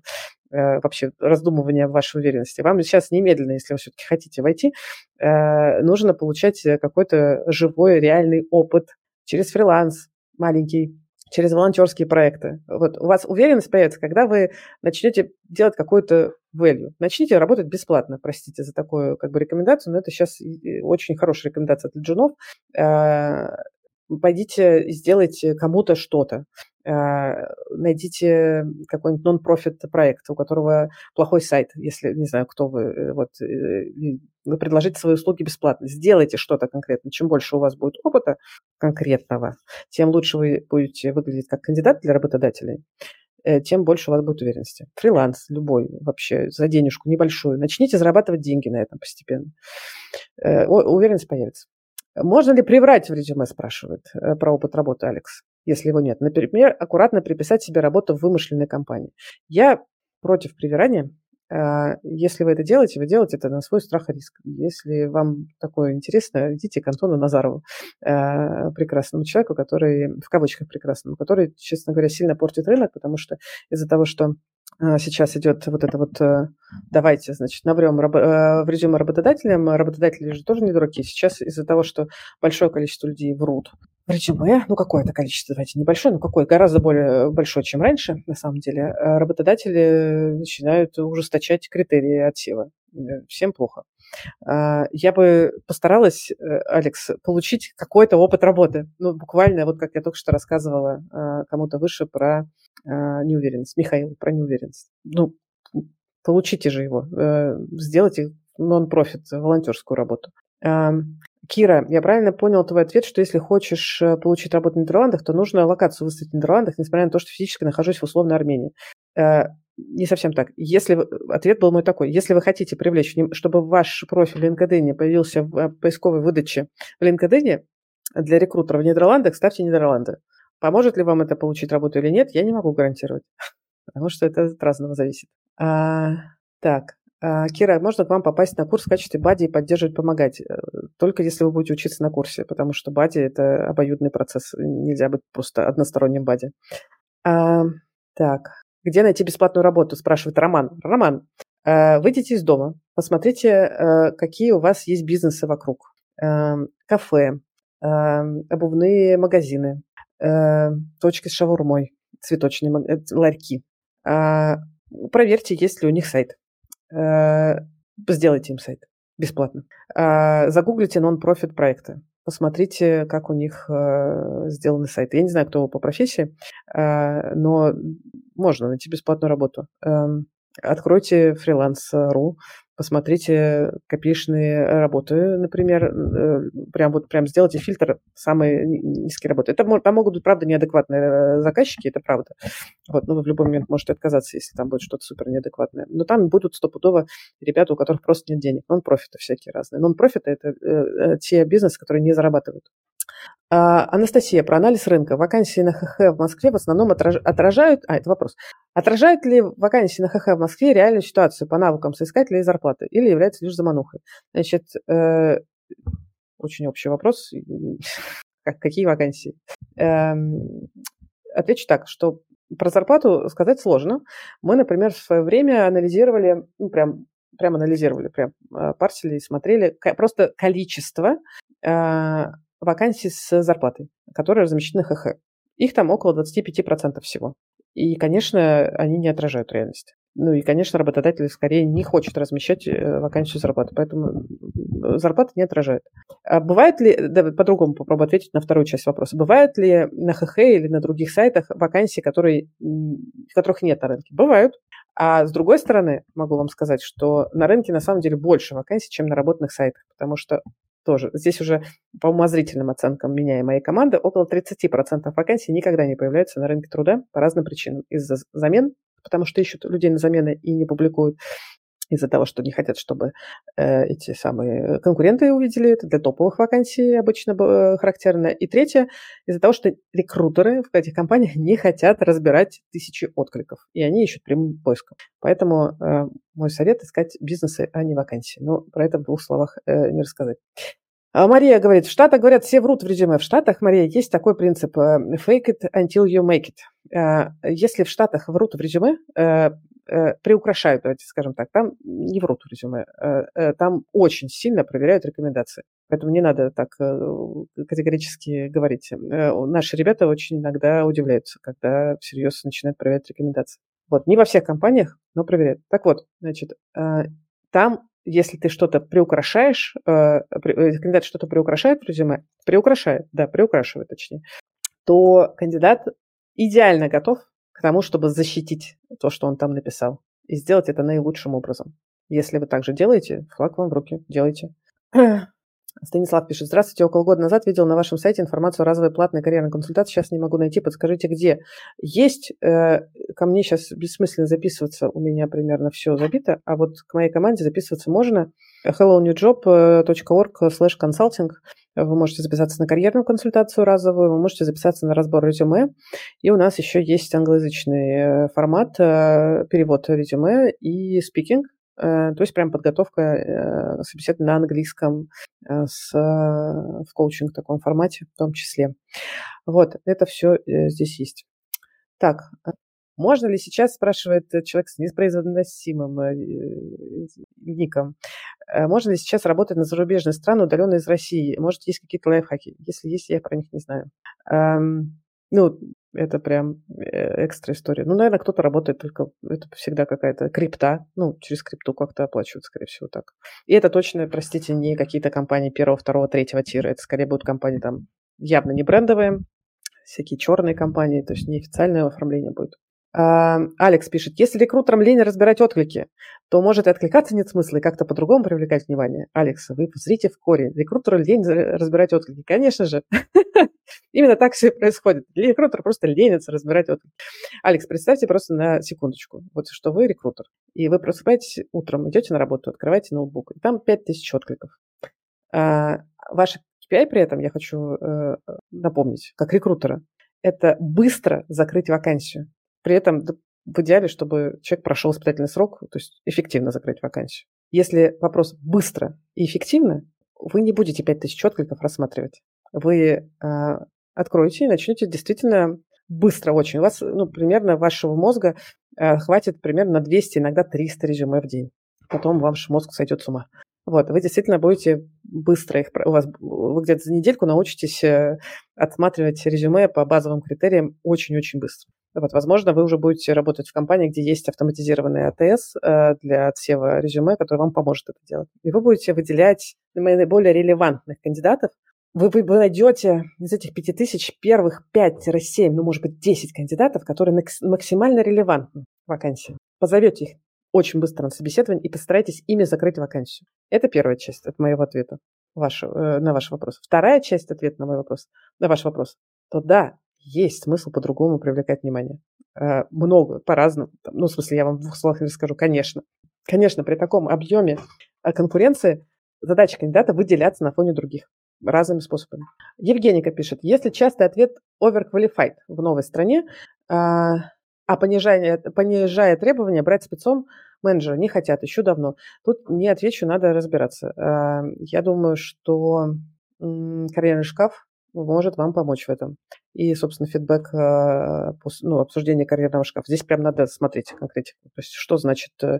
вообще раздумывания в вашей уверенности. Вам сейчас немедленно, если вы все-таки хотите войти, нужно получать какой-то живой, реальный опыт через фриланс маленький, через волонтерские проекты. Вот у вас уверенность появится, когда вы начнете делать какую-то value. Начните работать бесплатно, простите за такую как бы рекомендацию, но это сейчас очень хорошая рекомендация для джунов. Э, пойдите сделайте кому-то что-то. Э, найдите какой-нибудь нон-профит проект, у которого плохой сайт, если, не знаю, кто вы, э, вот, э, вы предложите свои услуги бесплатно. Сделайте что-то конкретно. Чем больше у вас будет опыта конкретного, тем лучше вы будете выглядеть как кандидат для работодателей, тем больше у вас будет уверенности. Фриланс любой вообще за денежку небольшую. Начните зарабатывать деньги на этом постепенно. Уверенность появится. Можно ли приврать в резюме, спрашивает про опыт работы Алекс если его нет. Например, аккуратно приписать себе работу в вымышленной компании. Я против привирания. А, если вы это делаете, вы делаете это на свой страх и риск. Если вам такое интересно, идите к Антону Назарову, а, прекрасному человеку, который, в кавычках прекрасному, который, честно говоря, сильно портит рынок, потому что из-за того, что сейчас идет вот это вот, э, давайте, значит, наврем раб, э, резюме работодателям. Работодатели же тоже не дураки. Сейчас из-за того, что большое количество людей врут в резюме, ну какое-то количество, давайте, небольшое, но какое, гораздо более большое, чем раньше, на самом деле, э, работодатели начинают ужесточать критерии отсева. Всем плохо. А, я бы постаралась, Алекс, получить какой-то опыт работы. Ну, буквально, вот как я только что рассказывала кому-то выше про а, неуверенность. Михаил, про неуверенность. Ну, получите же его, э, сделайте нон-профит, волонтерскую работу. Кира, я правильно понял твой ответ, что если хочешь э, получить работу в Нидерландах, то нужно локацию выставить в Нидерландах, несмотря на то, что физически нахожусь в условной Армении. Э, не совсем так. Если вы, ответ был мой такой. Если вы хотите привлечь, чтобы ваш профиль в LinkedIn появился в э, поисковой выдаче в LinkedIn для рекрутеров в Нидерландах, ставьте Нидерланды. Поможет ли вам это получить работу или нет, я не могу гарантировать, <laughs> потому что это от разного зависит. А, так, а, Кира, можно к вам попасть на курс в качестве бади и поддерживать, помогать? Э, только если вы будете учиться на курсе, потому что бади – это обоюдный процесс. Нельзя быть просто односторонним бади. А, так, где найти бесплатную работу, спрашивает Роман. Роман, э, выйдите из дома, посмотрите, э, какие у вас есть бизнесы вокруг. Кафе, обувные магазины, точки с шаурмой, цветочные ларьки. Проверьте, есть ли у них сайт. Э, сделайте им сайт бесплатно. Загуглите нон-профит проекты. Посмотрите, как у них э, сделаны сайты. Я не знаю, кто по профессии, э, но можно найти бесплатную работу. Эм, откройте freelance.ru, посмотрите копеечные работы, например, э, прям вот прям сделайте фильтр самые низкие работы. Это там могут быть, правда, неадекватные э, заказчики, это правда. Вот, но вы в любой момент можете отказаться, если там будет что-то супер неадекватное. Но там будут стопудово ребята, у которых просто нет денег. Нон-профиты всякие разные. Нон-профиты – это э, те бизнесы, которые не зарабатывают. А, Анастасия, про анализ рынка. Вакансии на ХХ в Москве в основном отражают... А, это вопрос. Отражают ли вакансии на ХХ в Москве реальную ситуацию по навыкам соискателя и зарплаты? Или является лишь заманухой? Значит, э, очень общий вопрос. <laughs> Какие вакансии? Эм, отвечу так, что про зарплату сказать сложно. Мы, например, в свое время анализировали, ну, прям, прям анализировали, прям э, парсили и смотрели просто количество э, вакансий с зарплатой, которые размещены ХХ. Их там около 25% всего. И, конечно, они не отражают реальность. Ну и, конечно, работодатель скорее не хочет размещать э, вакансию зарплаты, поэтому зарплата не отражает. А бывает ли, да, по-другому попробую ответить на вторую часть вопроса, бывают ли на ХХ или на других сайтах вакансии, которые, которых нет на рынке? Бывают. А с другой стороны, могу вам сказать, что на рынке на самом деле больше вакансий, чем на работных сайтах, потому что тоже. Здесь уже по умозрительным оценкам меня и моей команды около 30% вакансий никогда не появляются на рынке труда по разным причинам. Из-за замен, потому что ищут людей на замены и не публикуют, из-за того, что не хотят, чтобы э, эти самые конкуренты увидели это, для топовых вакансий обычно э, характерно. И третье, из-за того, что рекрутеры в этих компаниях <laughs> не хотят разбирать тысячи откликов, и они ищут прямым поиском. Поэтому э, мой совет – искать бизнесы, а не вакансии. Но про это в двух словах э, не рассказать. А Мария говорит, в Штатах, говорят, все врут в резюме. В Штатах, Мария, есть такой принцип э, fake it until you make it. Э, если в Штатах врут в резюме, приукрашают, давайте скажем так, там не врут в резюме, там очень сильно проверяют рекомендации. Поэтому не надо так категорически говорить. Наши ребята очень иногда удивляются, когда всерьез начинают проверять рекомендации. Вот, не во всех компаниях, но проверяют. Так вот, значит, там если ты что-то приукрашаешь, э, э, кандидат что-то приукрашает в резюме, приукрашает, да, приукрашивает точнее, то кандидат идеально готов к тому, чтобы защитить то, что он там написал, и сделать это наилучшим образом. Если вы также делаете, флаг вам в руки, делайте. <clears throat> Станислав пишет. Здравствуйте. Около года назад видел на вашем сайте информацию о разовой платной карьерной консультации. Сейчас не могу найти. Подскажите, где? Есть. Э, ко мне сейчас бессмысленно записываться. У меня примерно все забито. А вот к моей команде записываться можно. hellonewjob.org slash consulting. Вы можете записаться на карьерную консультацию разовую, вы можете записаться на разбор резюме. И у нас еще есть англоязычный э, формат, э, перевод резюме и спикинг. Э, то есть прям подготовка собеседования на английском с, в коучинг таком формате в том числе. Вот, это все здесь есть. Так, можно ли сейчас, спрашивает человек с непроизносимым ником, можно ли сейчас работать на зарубежные страны, удаленно из России? Может, есть какие-то лайфхаки? Если есть, я про них не знаю. Ну, это прям э, экстра история. Ну, наверное, кто-то работает только... Это всегда какая-то крипта. Ну, через крипту как-то оплачивают, скорее всего, так. И это точно, простите, не какие-то компании первого, второго, третьего тира. Это скорее будут компании там явно не брендовые, всякие черные компании, то есть неофициальное оформление будет. Алекс пишет, если рекрутерам лень разбирать отклики, то может и откликаться нет смысла и как-то по-другому привлекать внимание. Алекс, вы посмотрите в корень. Рекрутеру лень разбирать отклики. Конечно же. <laughs> Именно так все происходит. Рекрутер просто ленится разбирать отклики. Алекс, представьте просто на секундочку, вот что вы рекрутер, и вы просыпаетесь утром, идете на работу, открываете ноутбук, и там 5000 откликов. А, ваши KPI при этом, я хочу э, напомнить, как рекрутера, это быстро закрыть вакансию. При этом в идеале, чтобы человек прошел испытательный срок, то есть эффективно закрыть вакансию. Если вопрос быстро и эффективно, вы не будете 5000 откликов рассматривать. Вы э, откроете и начнете действительно быстро очень. У вас, ну, примерно вашего мозга э, хватит примерно на 200, иногда 300 резюме в день. Потом ваш мозг сойдет с ума. Вот, вы действительно будете быстро их, у вас, вы где-то за недельку научитесь э, отсматривать резюме по базовым критериям очень-очень быстро. Вот, возможно, вы уже будете работать в компании, где есть автоматизированный АТС э, для отсева резюме, который вам поможет это делать. И вы будете выделять наиболее релевантных кандидатов. Вы, вы, найдете из этих пяти тысяч первых 5-7, ну, может быть, 10 кандидатов, которые максимально релевантны вакансии. Позовете их очень быстро на собеседование и постарайтесь ими закрыть вакансию. Это первая часть от моего ответа ваш, э, на ваш вопрос. Вторая часть ответа на мой вопрос, на ваш вопрос, то да, есть смысл по-другому привлекать внимание. Э, много, по-разному. Ну, в смысле, я вам в двух словах расскажу, конечно. Конечно, при таком объеме э, конкуренции задача кандидата выделяться на фоне других разными способами. Евгеника пишет, если частый ответ overqualified в новой стране, а, а понижая, понижая требования, брать спецом менеджера не хотят еще давно. Тут не отвечу, надо разбираться. Я думаю, что карьерный шкаф может вам помочь в этом. И, собственно, фидбэк, э, ну, обсуждение карьерного шкафа. Здесь прям надо смотреть конкретику. То есть что значит э,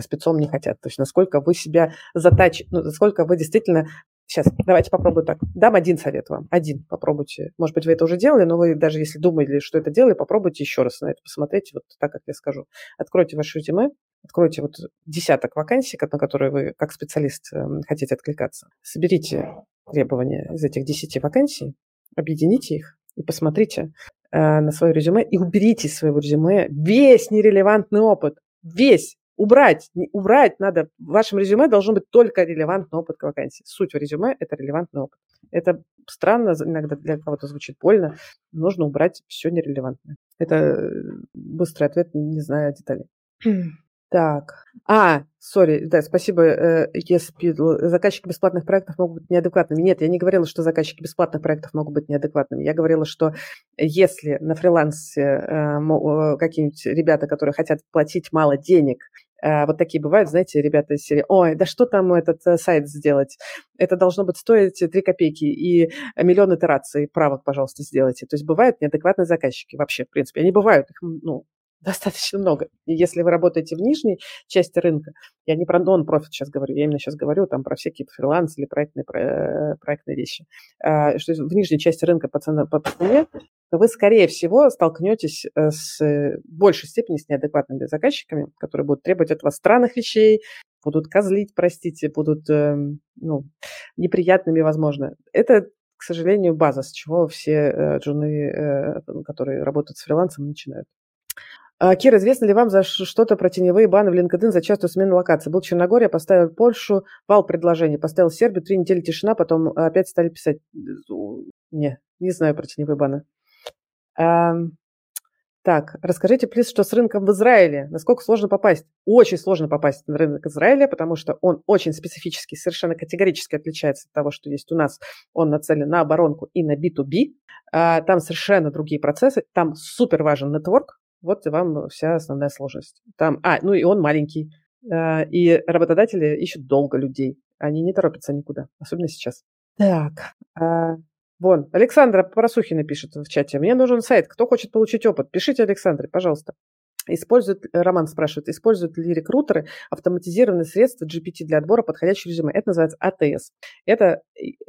спецом не хотят? То есть насколько вы себя затачите, ну, насколько вы действительно Сейчас, давайте попробую так. Дам один совет вам. Один. Попробуйте. Может быть, вы это уже делали, но вы даже если думали, что это делали, попробуйте еще раз на это посмотреть, вот так, как я скажу. Откройте ваше резюме, откройте вот десяток вакансий, на которые вы как специалист эм, хотите откликаться. Соберите требования из этих 10 вакансий, объедините их и посмотрите э, на свое резюме и уберите из своего резюме весь нерелевантный опыт. Весь. Убрать. Не, убрать надо. В вашем резюме должен быть только релевантный опыт к вакансии. Суть в резюме – это релевантный опыт. Это странно, иногда для кого-то звучит больно. Нужно убрать все нерелевантное. Это э, быстрый ответ, не зная деталей. <clears throat> Так. А, сори, да, спасибо, э, ESP. Заказчики бесплатных проектов могут быть неадекватными. Нет, я не говорила, что заказчики бесплатных проектов могут быть неадекватными. Я говорила, что если на фрилансе э, э, какие-нибудь ребята, которые хотят платить мало денег, вот такие бывают, знаете, ребята из серии, ой, да что там этот сайт сделать? Это должно быть стоить 3 копейки и миллион итераций правок, пожалуйста, сделайте. То есть бывают неадекватные заказчики вообще, в принципе. Они бывают, их, ну, достаточно много. И если вы работаете в нижней части рынка, я не про нон-профит сейчас говорю, я именно сейчас говорю там про всякие фриланс или проектные, про, э, проектные вещи, а, что в нижней части рынка по цене, по цене вы, скорее всего, столкнетесь э, с большей степени с неадекватными заказчиками, которые будут требовать от вас странных вещей, будут козлить, простите, будут эм, ну, неприятными, возможно. Это к сожалению, база, с чего все э, джуны, которые работают с фрилансом, начинают. А, Кира, известно ли вам за что-то про теневые баны в LinkedIn за частую смену локации? Был Черногория, поставил Польшу, вал предложений, поставил Сербию, три недели тишина, потом опять стали писать. Не, не знаю про теневые баны. А, так, расскажите, плиз, что с рынком в Израиле? Насколько сложно попасть? Очень сложно попасть на рынок Израиля, потому что он очень специфический, совершенно категорически отличается от того, что есть у нас. Он нацелен на оборонку и на B2B. А, там совершенно другие процессы. Там супер важен нетворк, вот и вам вся основная сложность. Там, а, ну и он маленький. Э, и работодатели ищут долго людей. Они не торопятся никуда, особенно сейчас. Так, а, вон, Александра Поросухина пишет в чате. Мне нужен сайт. Кто хочет получить опыт? Пишите Александре, пожалуйста. Используют, Роман спрашивает, используют ли рекрутеры автоматизированные средства GPT для отбора подходящего резюме? Это называется АТС. Это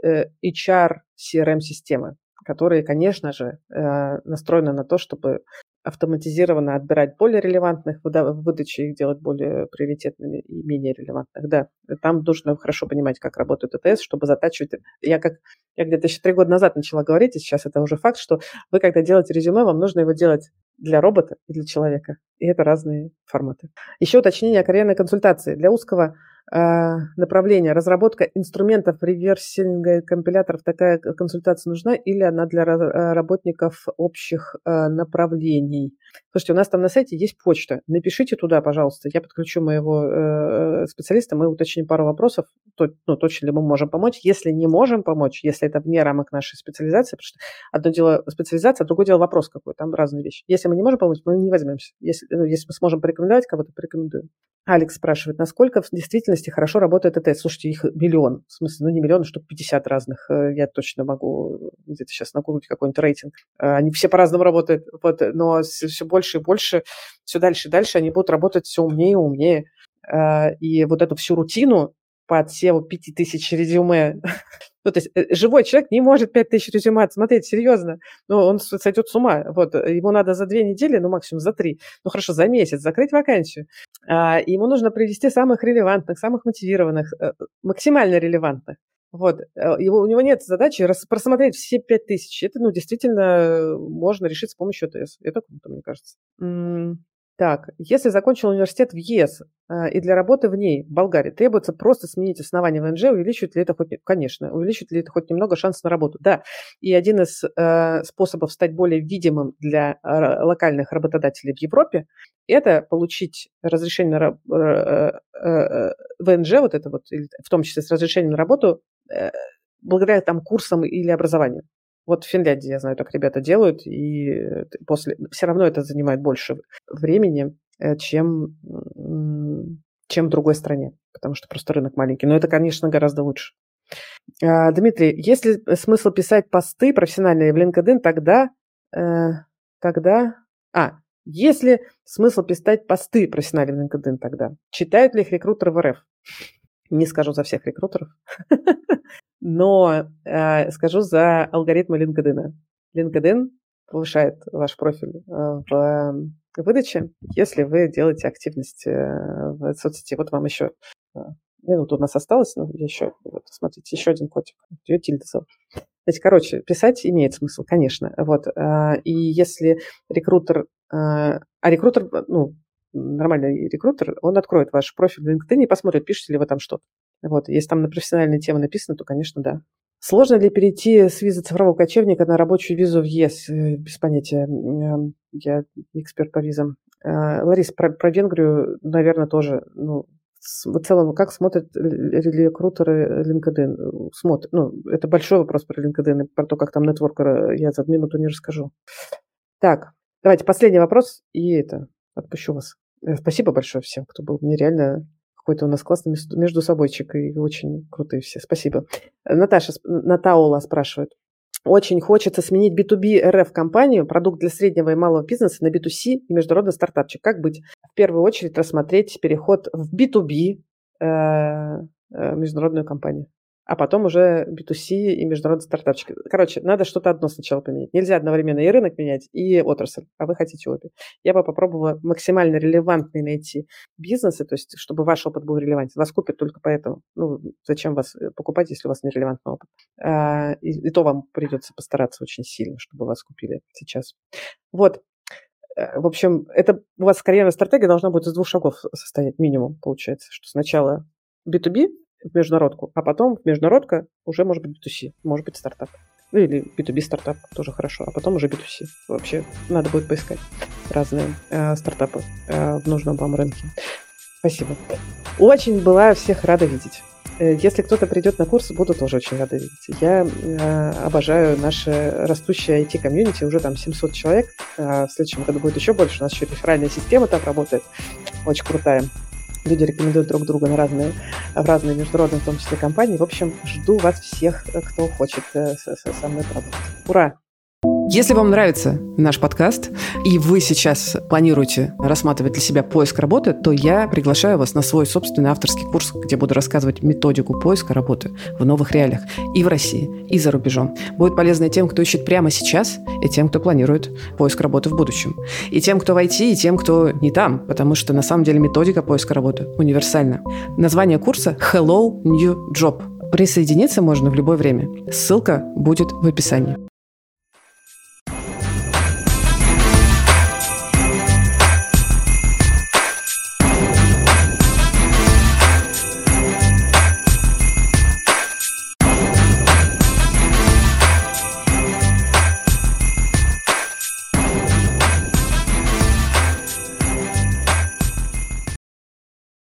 э, HR CRM-системы, которые, конечно же, э, настроены на то, чтобы автоматизированно отбирать более релевантных, в выдаче их делать более приоритетными и менее релевантных. Да, там нужно хорошо понимать, как работает ЭТС, чтобы затачивать. Я как я где-то еще три года назад начала говорить, и сейчас это уже факт, что вы, когда делаете резюме, вам нужно его делать для робота и для человека. И это разные форматы. Еще уточнение о карьерной консультации. Для узкого направление. Разработка инструментов реверсинга компиляторов такая консультация нужна или она для а, работников общих а, направлений слушайте у нас там на сайте есть почта. Напишите туда пожалуйста. Я подключу моего э, специалиста. Мы уточним пару вопросов. То, ну, точно ли мы можем помочь? Если не можем помочь если это вне рамок нашей специализации потому что одно дело специализация другое дело вопрос какой там разные вещи. Если мы не можем помочь мы не возьмемся. Если, ну, если мы сможем порекомендовать кого-то порекомендуем. Алекс спрашивает, насколько в действительности хорошо работает ЭТС? Слушайте, их миллион. В смысле, ну не миллион, а штук 50 разных. Э, я точно могу где-то сейчас нагуглить какой-нибудь рейтинг. Э, они все по-разному работают, вот, но все больше и больше, все дальше и дальше они будут работать все умнее и умнее. Э, и вот эту всю рутину по отсеву 5000 резюме <laughs> Ну, то есть э, живой человек не может 5000 резюме отсмотреть, серьезно. Ну, он сойдет с ума. Вот, ему надо за две недели, ну, максимум за три, ну, хорошо, за месяц закрыть вакансию. А, ему нужно привести самых релевантных, самых мотивированных, э, максимально релевантных. Вот. Э, его, у него нет задачи рас, просмотреть все 5000. Это, ну, действительно можно решить с помощью ТС. Это круто, мне кажется. Так, если закончил университет в ЕС э, и для работы в ней, в Болгарии, требуется просто сменить основание ВНЖ, увеличивает ли это хоть, конечно, увеличивает ли это хоть немного шанс на работу? Да, и один из э, способов стать более видимым для э, локальных работодателей в Европе, это получить разрешение на э, э, э ВНЖ, вот это вот, в том числе с разрешением на работу, э, благодаря там курсам или образованию. Вот в Финляндии, я знаю, так ребята делают, и э, после все равно это занимает больше времени, э, чем, чем в другой стране, потому что просто рынок маленький. Но это, конечно, гораздо лучше. А, Дмитрий, есть ли смысл писать посты профессиональные в LinkedIn, тогда, э, тогда, а, есть ли смысл писать посты профессиональные в LinkedIn тогда? Читают ли их рекрутеры в РФ? Не скажу за всех рекрутеров. <laughs> но э, скажу за алгоритмы LinkedIn. LinkedIn повышает ваш профиль э, в выдаче, если вы делаете активность э, в соцсети. Вот вам еще э, минута у нас осталось, но еще, вот, смотрите, еще один котик. Ее Тильда зовут. Знаете, короче, писать имеет смысл, конечно. Вот. Э, и если рекрутер, э, а рекрутер, ну, нормальный рекрутер, он откроет ваш профиль в LinkedIn и посмотрит, пишете ли вы там что-то. Вот, если там на профессиональные темы написано, то, конечно, да. Сложно ли перейти с визы цифрового кочевника на рабочую визу в ЕС? Э, без понятия. Эм, я эксперт по визам. Э, Ларис, про, про Венгрию, наверное, тоже. Ну, в целом, как смотрят рекрутеры LinkedIn? Смотрят. Ну, это большой вопрос про LinkedIn, про то, как там нетворкер, я за минуту не расскажу. Так, давайте последний вопрос, и это, отпущу вас. Э, спасибо большое всем, кто был. Мне реально какой-то у нас классный между собойчик, и очень крутые все. Спасибо. Наташа, Натаула спрашивает. Очень хочется сменить B2B РФ компанию, продукт для среднего и малого бизнеса на B2C и международный стартапчик. Как быть? В первую очередь рассмотреть переход в B2B э, э, международную компанию а потом уже B2C и международный стартапчик. Короче, надо что-то одно сначала поменять. Нельзя одновременно и рынок менять, и отрасль, а вы хотите обе. Я бы попробовала максимально релевантные найти бизнесы, то есть чтобы ваш опыт был релевантен. Вас купят только поэтому. Ну, зачем вас э, покупать, если у вас нерелевантный опыт? А, и, и то вам придется постараться очень сильно, чтобы вас купили сейчас. Вот, э, в общем, это у вас карьерная стратегия должна будет из двух шагов состоять минимум, получается, что сначала B2B, в международку, а потом в международка уже может быть B2C, может быть стартап. Ну или B2B стартап тоже хорошо, а потом уже B2C. Вообще надо будет поискать разные э, стартапы э, в нужном вам рынке. Спасибо. Очень была всех рада видеть. Э, если кто-то придет на курс, буду тоже очень рада видеть. Я э, обожаю наше растущее IT-комьюнити, уже там 700 человек. Э, в следующем году будет еще больше. У нас еще реферальная система там работает, очень крутая люди рекомендуют друг друга на разные, в разные международные, в том числе, компании. В общем, жду вас всех, кто хочет э, со мной поработать. Ура! Если вам нравится наш подкаст, и вы сейчас планируете рассматривать для себя поиск работы, то я приглашаю вас на свой собственный авторский курс, где буду рассказывать методику поиска работы в новых реалиях и в России, и за рубежом. Будет полезно и тем, кто ищет прямо сейчас, и тем, кто планирует поиск работы в будущем. И тем, кто в IT, и тем, кто не там, потому что на самом деле методика поиска работы универсальна. Название курса «Hello New Job». Присоединиться можно в любое время. Ссылка будет в описании.